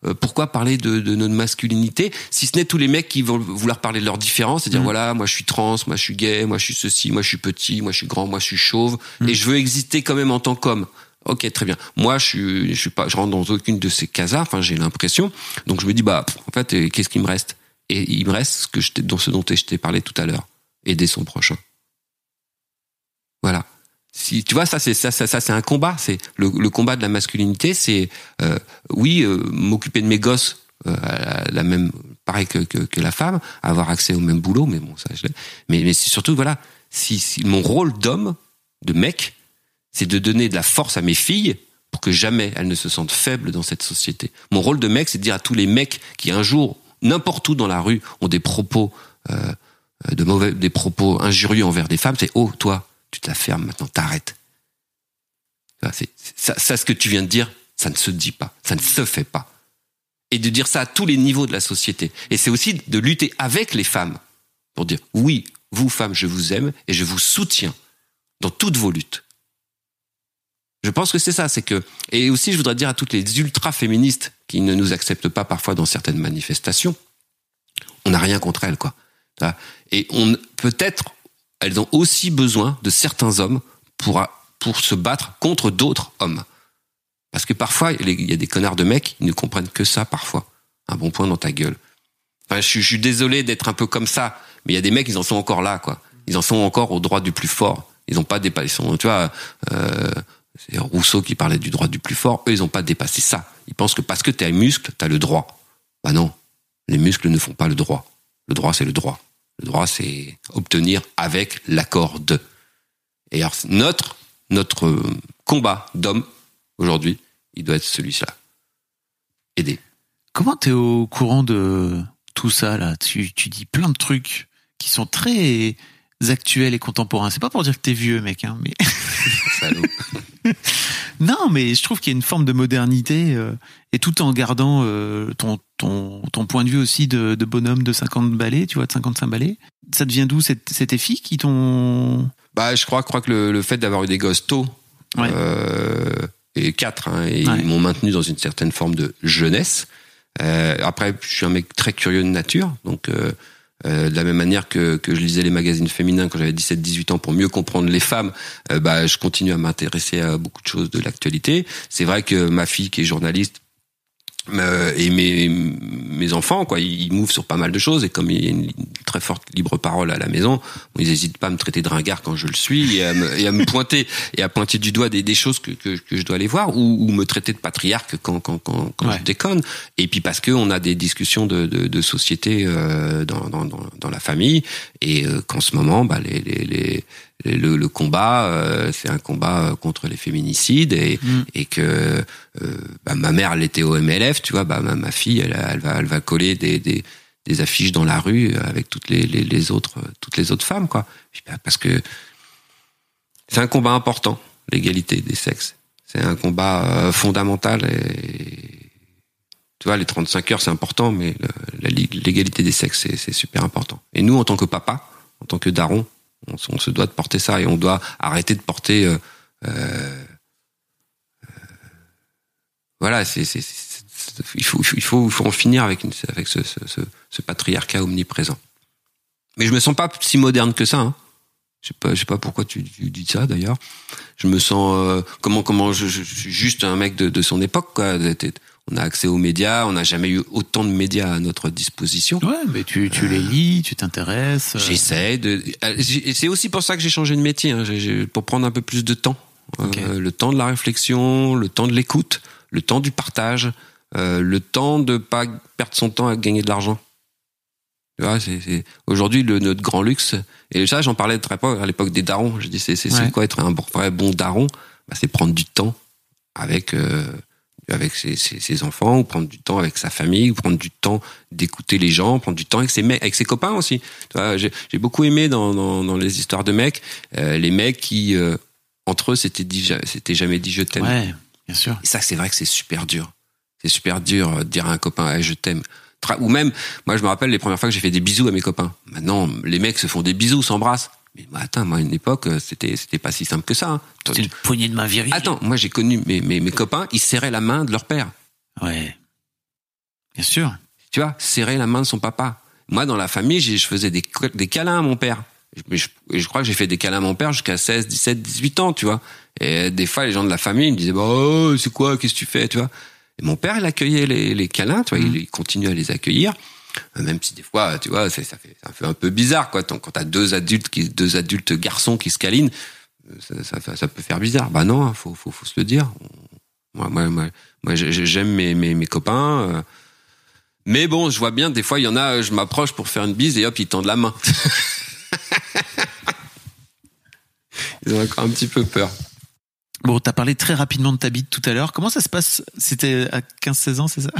Speaker 3: euh, pourquoi parler de, de notre masculinité si ce n'est tous les mecs qui vont vouloir parler de leurs différences et dire
Speaker 2: Mm.
Speaker 3: voilà moi je suis trans moi je suis gay moi je suis ceci moi je suis petit moi je suis grand moi je suis chauve
Speaker 2: Mm.
Speaker 3: et je veux exister quand même en tant qu'homme ok très bien. Moi je suis pas je rentre dans aucune de ces cases enfin j'ai l'impression. Donc je me dis bah en fait qu'est-ce qui me reste? Et il me reste ce que je dont ce dont je t'ai parlé tout à l'heure aider son prochain. Voilà. Si tu vois ça c'est ça, ça, c'est un combat. C'est le, combat de la masculinité c'est euh, oui euh, m'occuper de mes gosses euh, la, même pareil que, que, la femme avoir accès au même boulot mais bon ça je mais mais c'est surtout voilà si mon rôle d'homme de mec c'est de donner de la force à mes filles pour que jamais elles ne se sentent faibles dans cette société mon rôle de mec c'est de dire à tous les mecs qui un jour n'importe où dans la rue ont des propos euh, de mauvais des propos injurieux envers des femmes c'est oh toi tu te la fermes maintenant t'arrêtes ça, ce que tu viens de dire, ça ne se dit pas, ça ne se fait pas. Et de dire ça à tous les niveaux de la société. Et c'est aussi de lutter avec les femmes pour dire oui, vous femmes, je vous aime et je vous soutiens dans toutes vos luttes. Je pense que c'est ça, c'est que et aussi je voudrais dire à toutes les ultra féministes qui ne nous acceptent pas parfois dans certaines manifestations, on n'a rien contre elles quoi. Et on peut-être elles ont aussi besoin de certains hommes pour pour se battre contre d'autres hommes. Parce que parfois, il y a des connards de mecs, ils ne comprennent que ça parfois. Un bon point dans ta gueule. Enfin, je, suis- désolé d'être un peu comme ça, mais il y a des mecs, ils en sont encore là, quoi. Ils en sont encore au droit du plus fort. Ils n'ont pas dépassé. Tu vois, euh, c'est Rousseau qui parlait du droit du plus fort. Eux, ils n'ont pas dépassé ça. Ils pensent que parce que tu as un muscle, tu as le droit. Bah non, les muscles ne font pas le droit. Le droit, c'est le droit. Le droit, c'est obtenir avec l'accord de. Et alors, notre, combat d'homme, aujourd'hui, il doit être celui-là. Aider.
Speaker 2: Comment t'es au courant de tout ça là? Tu, tu dis plein de trucs qui sont très actuels et contemporains. C'est pas pour dire que t'es vieux, mec, hein, mais. Non, mais je trouve qu'il y a une forme de modernité euh, et tout en gardant euh, ton, ton, ton point de vue aussi de, de bonhomme de 50 balais, tu vois, de 55 balais. Ça devient d'où cette- C'était filles qui t'ont.
Speaker 3: Bah, je crois, crois que le, le fait d'avoir eu des gosses tôt,
Speaker 2: Ouais.
Speaker 3: euh, et quatre, hein, et
Speaker 2: Ouais.
Speaker 3: ils m'ont maintenu dans une certaine forme de jeunesse. Après, je suis un mec très curieux de nature, donc euh, de la même manière que, que je lisais les magazines féminins quand j'avais 17-18 ans pour mieux comprendre les femmes, euh, bah, je continue à m'intéresser à beaucoup de choses de l'actualité. C'est vrai que ma fille qui est journaliste euh, et mes, mes enfants, quoi, ils, ils mouvent sur pas mal de choses et comme il y a une, très forte libre parole à la maison, ils n'hésitent pas à me traiter de ringard quand je le suis et à me, et à me pointer et à pointer du doigt des, des choses que, que, que je dois aller voir ou, ou me traiter de patriarque quand quand quand, quand
Speaker 2: Ouais.
Speaker 3: je déconne. Et puis parce que on a des discussions de, de, de société euh, dans, dans, la famille et euh, qu'en ce moment, bah, les, les, les le, le combat, euh, c'est un combat euh, contre les féminicides et,
Speaker 2: Mm.
Speaker 3: et que euh, bah, ma mère, elle était au MLF, tu vois, bah, ma, ma fille, elle, elle va, elle va coller des, des, des affiches dans la rue avec toutes les, les, les autres, toutes les autres femmes, quoi. Bah, parce que c'est un combat important, l'égalité des sexes. C'est un combat euh, fondamental et tu vois, les 35 heures, c'est important, mais l'égalité des sexes, c'est super important. Et nous, en tant que papa, en tant que daron, on, se- doit de porter ça et on doit arrêter de porter. euh, euh, voilà, c'est- c'est- il, faut, il, faut, il faut en finir avec, avec ce, patriarcat omniprésent. Mais je me sens pas si moderne que ça. Hein. Je sais pas, je sais pas pourquoi tu, dis ça d'ailleurs. Je me sens euh, comment comment je, suis juste un mec de, son époque quoi. On a accès aux médias, on n'a jamais eu autant de médias à notre disposition.
Speaker 2: Ouais, mais tu, tu les lis, tu t'intéresses. euh,
Speaker 3: J'essaie de. euh, C'est aussi pour ça que j'ai changé de métier, hein. Pour prendre un peu plus de temps, Euh, le temps de la réflexion, le temps de l'écoute, le temps du partage, euh, le temps de pas perdre son temps à gagner de l'argent. Aujourd'hui notre grand luxe. Et ça, j'en parlais à l'époque des darons. Je dis, c'est
Speaker 2: Ouais.
Speaker 3: quoi être un vrai bon daron? Bah, C'est prendre du temps avec euh, avec ses, ses, ses enfants, ou prendre du temps avec sa famille, ou prendre du temps d'écouter les gens, prendre du temps avec ses mecs, avec ses copains aussi. J'ai beaucoup aimé dans, dans, dans les histoires de mecs, euh, les mecs qui euh, entre eux c'était jamais dit je t'aime.
Speaker 2: Ouais, bien sûr.
Speaker 3: Et ça, c'est vrai que c'est super dur. C'est super dur euh, de dire à un copain, Eh, je t'aime. Ou même, moi, je me rappelle les premières fois que j'ai fait des bisous à mes copains. Maintenant, les mecs se font des bisous, s'embrassent. Mais bah, attends, moi, à une époque, euh, c'était, c'était pas si simple que ça. hein.
Speaker 2: C'est une poignée de main virile.
Speaker 3: Attends, moi, j'ai connu mes, mes, mes copains, ils serraient la main de leur père.
Speaker 2: Ouais. Bien sûr.
Speaker 3: Tu vois, serrer la main de son papa. Moi, dans la famille, j'ai- je faisais des, des câlins à mon père. Je, je crois que j'ai fait des câlins à mon père jusqu'à 16, 17, 18 ans, tu vois. Et des fois, les gens de la famille ils me disaient, bah, oh, c'est quoi, qu'est-ce que tu fais, tu vois. Et mon père, il accueillait les, les câlins, tu vois, il, il continue à les accueillir. Même si des fois, tu vois, ça fait, ça fait un peu bizarre, quoi. Quand t'as deux adultes deux adultes garçons qui se câlinent, euh, ça, peut faire bizarre. Bah non, faut, faut, faut se le dire. Moi, moi, moi, moi j'ai- j'ai- j'aime mes, mes, mes copains. euh, mais bon, je vois bien, des fois, il y en a, je m'approche pour faire une bise et hop, ils tendent la main. ils ont encore un petit peu peur.
Speaker 2: Bon, t'as parlé très rapidement de ta bite tout à l'heure. Comment ça se passe? C'était à 15-16 ans, c'est ça?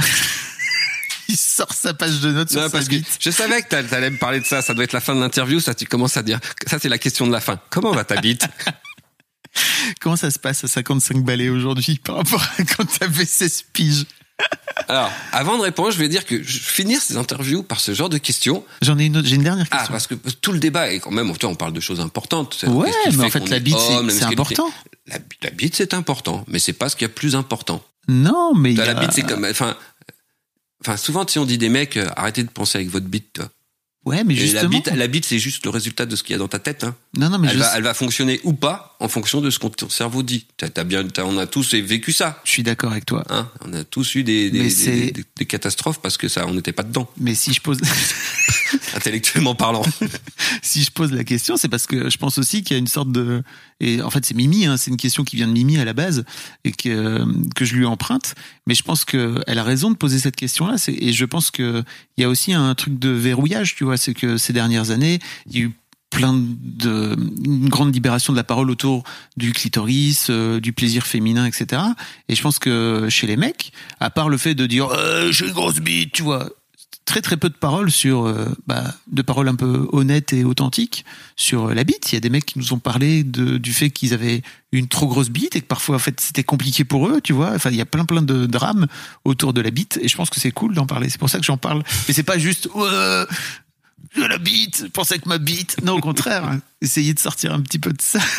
Speaker 2: Il sort sa page de notes sur
Speaker 3: Non,
Speaker 2: sa
Speaker 3: parce que
Speaker 2: bite.
Speaker 3: je savais que t'all- t'allais me parler de ça. Ça doit être la fin de l'interview. Ça, tu commences à dire. Ça, c'est la question de la fin. Comment va ta bite?
Speaker 2: Comment ça se passe à 55 balais aujourd'hui par rapport à quand t'avais 16 piges
Speaker 3: Alors, avant de répondre, je vais dire que je finir ces interviews par ce genre de questions.
Speaker 2: J'en ai une autre, j'ai une dernière
Speaker 3: Ah,
Speaker 2: question.
Speaker 3: parce que tout le débat est quand même. On parle de choses importantes.
Speaker 2: Ouais, mais en fait, la bite, c'est-
Speaker 3: la
Speaker 2: important.
Speaker 3: La, la bite, c'est important, mais c'est pas ce qu'il y a plus important.
Speaker 2: Non, mais il y
Speaker 3: Toi,
Speaker 2: a...
Speaker 3: La bite, c'est comme. Enfin, enfin, souvent, si on dit des mecs, euh, arrêtez de penser avec votre bite. Toi.
Speaker 2: Ouais, mais
Speaker 3: Et
Speaker 2: justement.
Speaker 3: la bite, la bite, c'est juste le résultat de ce qu'il y a dans ta tête. Hein.
Speaker 2: Non, non, mais
Speaker 3: Elle,
Speaker 2: je...
Speaker 3: va, elle va fonctionner ou pas en fonction de ce que ton cerveau dit. T'as, t'as bien, t'as- on a tous vécu ça.
Speaker 2: je suis d'accord avec toi.
Speaker 3: Hein. On a tous eu des, des, des- des- des catastrophes parce que ça, on n'était pas dedans,
Speaker 2: Mais si je pose,
Speaker 3: intellectuellement parlant.
Speaker 2: si je pose la question, c'est parce que je pense aussi qu'il y a une sorte de, et en fait c'est Mimi, hein, c'est une question qui vient de Mimi à la base et que que je lui emprunte. Mais je pense que elle a raison de poser cette question-là. Et je pense que il y a aussi un truc de verrouillage, tu vois, c'est que ces dernières années, il y a eu plein de une grande libération de la parole autour du clitoris, euh, du plaisir féminin, etc. Et je pense que chez les mecs, à part le fait de dire euh, j'ai une grosse bite, tu vois, très très peu de paroles sur euh, bah, de paroles un peu honnêtes et authentiques sur la bite. Il y a des mecs qui nous ont parlé de, du fait qu'ils avaient une trop grosse bite et que parfois en fait c'était compliqué pour eux, tu vois. Enfin, il y a plein plein de drames autour de la bite et je pense que c'est cool d'en parler. C'est pour ça que j'en parle. Mais c'est pas juste Ouais, je la bite, je pensais que ma bite. Non, au contraire, hein. essayer de sortir un petit peu de ça.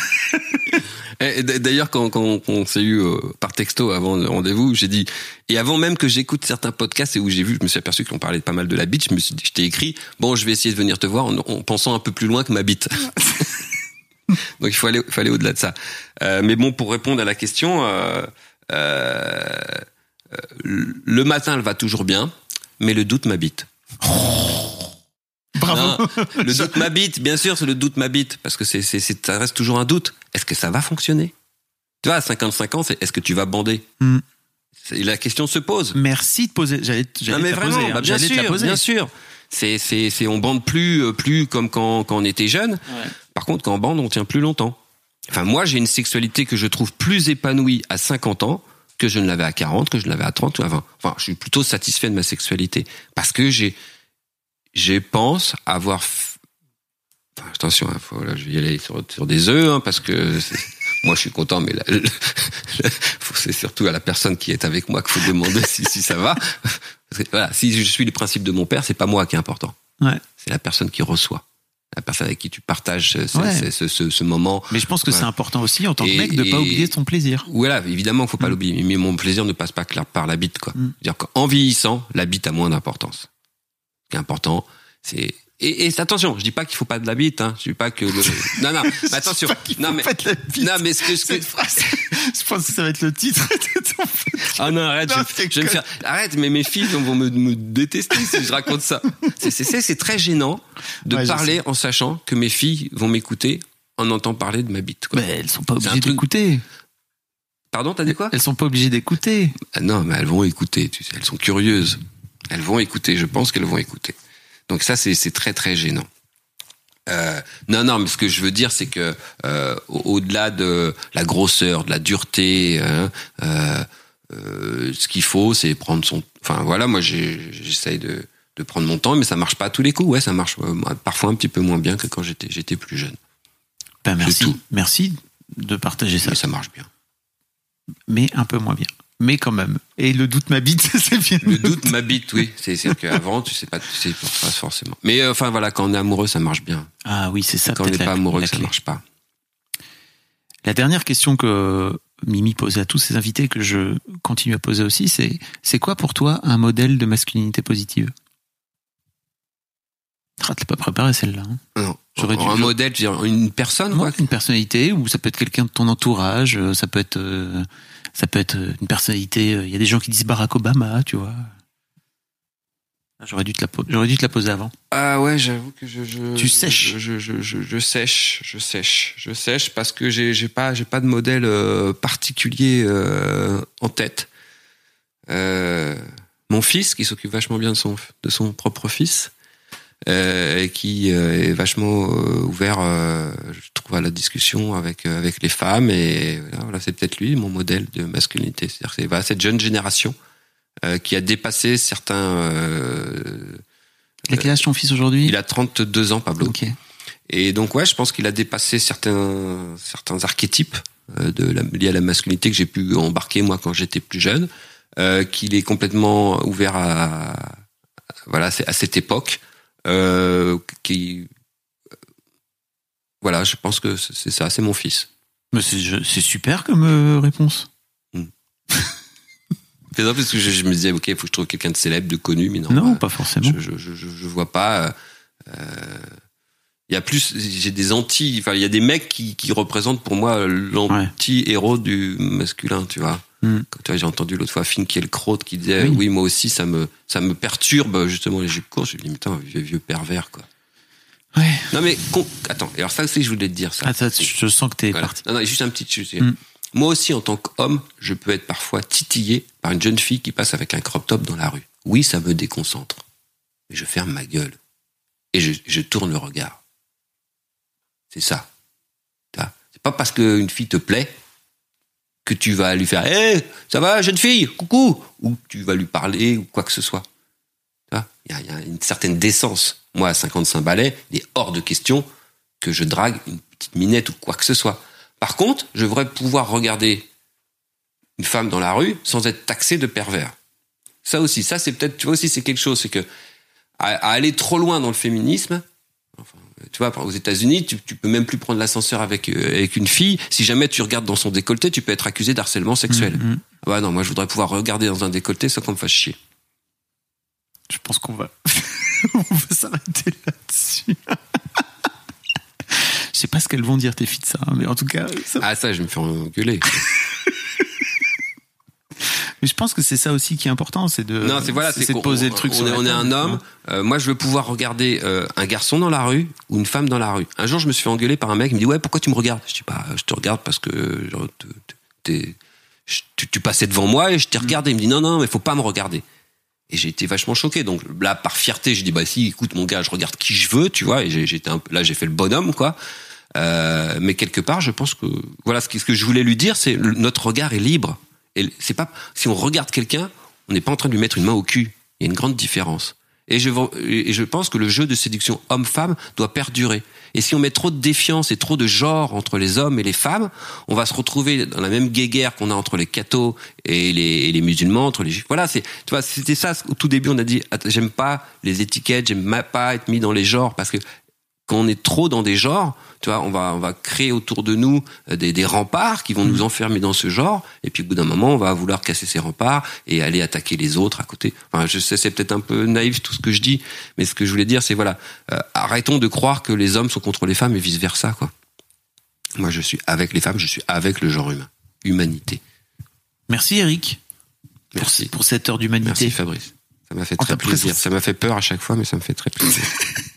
Speaker 3: D'ailleurs, quand, quand on s'est eu euh, par texto avant le rendez-vous, j'ai dit et avant même que j'écoute certains podcasts et où j'ai vu, je me suis aperçu qu'on parlait pas mal de la bite. Je me suis, dit- je t'ai écrit bon, je vais essayer de venir te voir en, en pensant un peu plus loin que ma bite. Donc il faut aller, il faut aller au-delà de ça. Euh, mais bon, pour répondre à la question, euh, le matin, elle va toujours bien, mais le doute m'habite.
Speaker 2: Bravo.
Speaker 3: Non, le doute m'habite, bien sûr, c'est le doute m'habite, parce que c'est, c'est, c'est- ça reste toujours un doute. Est-ce que ça va fonctionner? Tu vois, à 55 ans, c'est est-ce que tu vas bander?
Speaker 2: Hmm.
Speaker 3: C'est- La question se pose.
Speaker 2: Merci de poser. J'allais, j'allais
Speaker 3: Non, mais vraiment,
Speaker 2: poser. hein.
Speaker 3: bah, bien
Speaker 2: la
Speaker 3: sûr,
Speaker 2: poser.
Speaker 3: bien sûr. C'est, c'est, c'est, on bande plus, euh, plus comme quand, quand on était jeune.
Speaker 2: Ouais.
Speaker 3: Par contre, quand on bande, on tient plus longtemps. Enfin, moi, j'ai une sexualité que je trouve plus épanouie à 50 ans que je ne l'avais à 40, que je ne l'avais à 30 ou à 20. Enfin, je suis plutôt satisfait de ma sexualité. Parce que j'ai, je pense avoir, f- enfin, attention, hein, faut, là, je vais y aller sur, sur des œufs, hein, parce que moi, je suis content, mais le- le- c'est surtout à la personne qui est avec moi qu'il faut demander si, si ça va. Parce que, voilà, si je suis les principes de mon père, c'est pas moi qui est important.
Speaker 2: Ouais.
Speaker 3: C'est la personne qui reçoit. La personne avec qui tu partages ce, ce-
Speaker 2: Ouais.
Speaker 3: ce, ce- ce moment.
Speaker 2: Mais je pense que
Speaker 3: Ouais.
Speaker 2: c'est important aussi en tant que
Speaker 3: Et-
Speaker 2: mec de pas
Speaker 3: et-
Speaker 2: oublier son plaisir.
Speaker 3: Voilà, évidemment, faut pas
Speaker 2: Mm.
Speaker 3: l'oublier. Mais mon plaisir ne passe pas par la bite, quoi.
Speaker 2: Mm.
Speaker 3: C'est-à-dire qu'en vieillissant, la bite a moins d'importance. Ce qui est important, c'est et, et attention, je dis pas qu'il faut pas de la bite, hein. Je dis pas que le... non non, mais attention, non mais
Speaker 2: Faites la bite.
Speaker 3: non mais ce que, ce que...
Speaker 2: Cette phrase, je pense que ça va être le titre
Speaker 3: ah non arrête,
Speaker 2: Non,
Speaker 3: je, je vais me faire arrête, mais mes filles vont me, me détester si je raconte ça. C'est très gênant de
Speaker 2: Ouais, je
Speaker 3: parler en sachant que mes filles vont m'écouter en entendant parler de ma bite. Quoi.
Speaker 2: Mais elles sont pas obligées
Speaker 3: truc-
Speaker 2: d'écouter.
Speaker 3: Pardon, t'as dit quoi?
Speaker 2: Elles sont pas obligées d'écouter.
Speaker 3: Ah non, mais elles vont écouter, tu sais, elles sont curieuses. Elles vont écouter, je pense qu'elles vont écouter. Donc ça, c'est très très gênant. Euh, non, non, mais ce que je veux dire, c'est que euh, au- au-delà de la grosseur, de la dureté, hein, euh, ce qu'il faut, c'est prendre son. Enfin voilà, moi j'essaye de, de prendre mon temps, mais ça marche pas à tous les coups. Ouais, ça marche parfois un petit peu moins bien que quand j'étais j'étais plus jeune.
Speaker 2: Ben merci.
Speaker 3: tout.
Speaker 2: Merci de partager ça.
Speaker 3: Ça marche bien.
Speaker 2: Mais un peu moins bien. Mais quand même. Et le doute m'habite, c'est bien.
Speaker 3: Le doute m'habite, oui. C'est qu'avant, tu sais pas, tu sais pas forcément. Mais euh, enfin voilà, quand on est amoureux, ça marche bien.
Speaker 2: Ah oui, c'est ça.
Speaker 3: quand on n'est pas amoureux, ça marche pas.
Speaker 2: La dernière question que Mimi posait à tous ses invités, que je continue à poser aussi, c'est c'est quoi pour toi un modèle de masculinité positive? Ah, t'as pas préparé celle-là. hein
Speaker 3: Non.
Speaker 2: J'aurais dû-
Speaker 3: un modèle, une personne, quoi.
Speaker 2: Une personnalité, ou ça peut être quelqu'un de ton entourage, euh, ça peut être, euh, ça peut être euh, une personnalité. Il y a des gens qui disent Barack Obama, tu vois. Ah, J'aurais dû te la, po- j'aurais dû te la poser avant.
Speaker 3: Ah ouais, j'avoue que je, je
Speaker 2: Tu
Speaker 3: je-
Speaker 2: sèches.
Speaker 3: Je, je, je, je sèche, je sèche, je sèche parce que j'ai j'ai pas j'ai pas de modèle euh, particulier euh, en tête. Mon fils qui s'occupe vachement bien de son de son propre fils et qui euh, est vachement euh, ouvert, euh, je trouve, à la discussion avec euh, avec les femmes et voilà, c'est peut-être lui mon modèle de masculinité. C'est-à-dire c'est voilà, cette jeune génération euh, qui a dépassé certains euh,
Speaker 2: Il a quel âge ton fils aujourd'hui?
Speaker 3: Il a 32 ans, Pablo.
Speaker 2: Ok.
Speaker 3: Et donc, ouais, je pense qu'il a dépassé certains, certains archétypes euh, de la, liés à la masculinité que j'ai pu embarquer, moi, quand j'étais plus jeune. Euh, qu'il est complètement ouvert à, à- voilà, c'est à cette époque. Euh, qui, voilà, je pense que c'est ça, c'est mon fils.
Speaker 2: Mais c'est, super comme euh, réponse.
Speaker 3: C'est ça parce que je, je me disais, ok, il faut que je trouve quelqu'un de célèbre, de connu, mais non.
Speaker 2: Non,
Speaker 3: bah,
Speaker 2: pas forcément.
Speaker 3: je, je, vois pas. euh, Il y a plus, j'ai des anti, enfin il y a des mecs qui, qui représentent pour moi l'anti-héros du masculin, tu vois.
Speaker 2: Mm.
Speaker 3: J'ai entendu l'autre fois Finkielkraut qui disait,
Speaker 2: Oui.
Speaker 3: oui. moi aussi ça me ça me perturbe justement les jupes courtes. Je me dis, putain, vieux, vieux pervers quoi.
Speaker 2: Ouais.
Speaker 3: Non mais attends, alors ça aussi je voulais te dire ça.
Speaker 2: Attends, je sens que t'es
Speaker 3: Voilà.
Speaker 2: parti.
Speaker 3: Non, non, juste un petit sujet.
Speaker 2: Mm.
Speaker 3: Moi aussi, en tant qu'homme, je peux être parfois titillé par une jeune fille qui passe avec un crop top dans la rue. Oui, ça me déconcentre. Mais je ferme ma gueule. Et je, je tourne le regard. C'est ça. C'est pas parce qu'une fille te plaît que tu vas lui faire Hé, ça va, jeune fille, coucou Ou tu vas lui parler ou quoi que ce soit. Il y, a une certaine décence. Moi, à 55 balais, il est hors de question que je drague une petite minette ou quoi que ce soit. Par contre, je voudrais pouvoir regarder une femme dans la rue sans être taxé de pervers. Ça aussi, ça c'est peut-être, tu vois aussi, c'est quelque chose, c'est que à, aller trop loin dans le féminisme, tu vois, aux États-Unis, tu, tu peux même plus prendre l'ascenseur avec euh, avec une fille. Si jamais tu regardes dans son décolleté, tu peux être accusé d'harcèlement sexuel. Mm-hmm. Ah bah non, moi je voudrais pouvoir regarder dans un décolleté sans qu'on me fasse chier.
Speaker 2: Je pense qu'on va on va s'arrêter là-dessus. je sais pas ce qu'elles vont dire tes filles de ça, hein, mais en tout cas.
Speaker 3: Ah ça, je me fais engueuler.
Speaker 2: Mais je pense que c'est ça aussi qui est important, c'est de,
Speaker 3: non, c'est voilà, c'est
Speaker 2: de poser le truc.
Speaker 3: On,
Speaker 2: est,
Speaker 3: on est un homme. Euh, moi, je veux pouvoir regarder euh, un garçon dans la rue ou une femme dans la rue. Un jour, je me suis fait engueuler par un mec. Il me dit ouais, pourquoi tu me regardes? Je dis bah, je te regarde parce que genre, tu, tu, passais devant moi et je t'ai regardé. Il me dit non, non, mais faut pas me regarder. Et j'ai été vachement choqué. Donc là, par fierté, j'ai dit bah si, écoute mon gars, je regarde qui je veux, tu vois. Et j'étais un, là, j'ai fait le bonhomme, quoi. Euh, mais quelque part, je pense que voilà ce que, ce que je voulais lui dire, c'est notre regard est libre. Et c'est pas si on regarde quelqu'un, on n'est pas en train de lui mettre une main au cul. Il y a une grande différence. Et je, et je pense que le jeu de séduction homme-femme doit perdurer. Et si on met trop de défiance et trop de genre entre les hommes et les femmes, on va se retrouver dans la même guéguerre qu'on a entre les cathos et les, les, musulmans, entre les. Voilà, c'est, tu vois, c'était ça. Au tout début, on a dit, j'aime pas les étiquettes, j'aime pas être mis dans les genres parce que quand on est trop dans des genres, tu vois, on va on va créer autour de nous euh, des, des remparts qui vont nous mm. enfermer dans ce genre, et puis au bout d'un moment, on va vouloir casser ces remparts et aller attaquer les autres à côté. Enfin, je sais, c'est peut-être un peu naïf tout ce que je dis, mais ce que je voulais dire, c'est voilà, euh, arrêtons de croire que les hommes sont contre les femmes et vice versa, quoi. Moi, je suis avec les femmes, je suis avec le genre humain, humanité.
Speaker 2: Merci Eric.
Speaker 3: Merci
Speaker 2: pour, pour cette heure d'humanité.
Speaker 3: Merci Fabrice. Ça m'a fait très plaisir. Ça m'a fait peur à chaque fois, mais ça me fait très plaisir.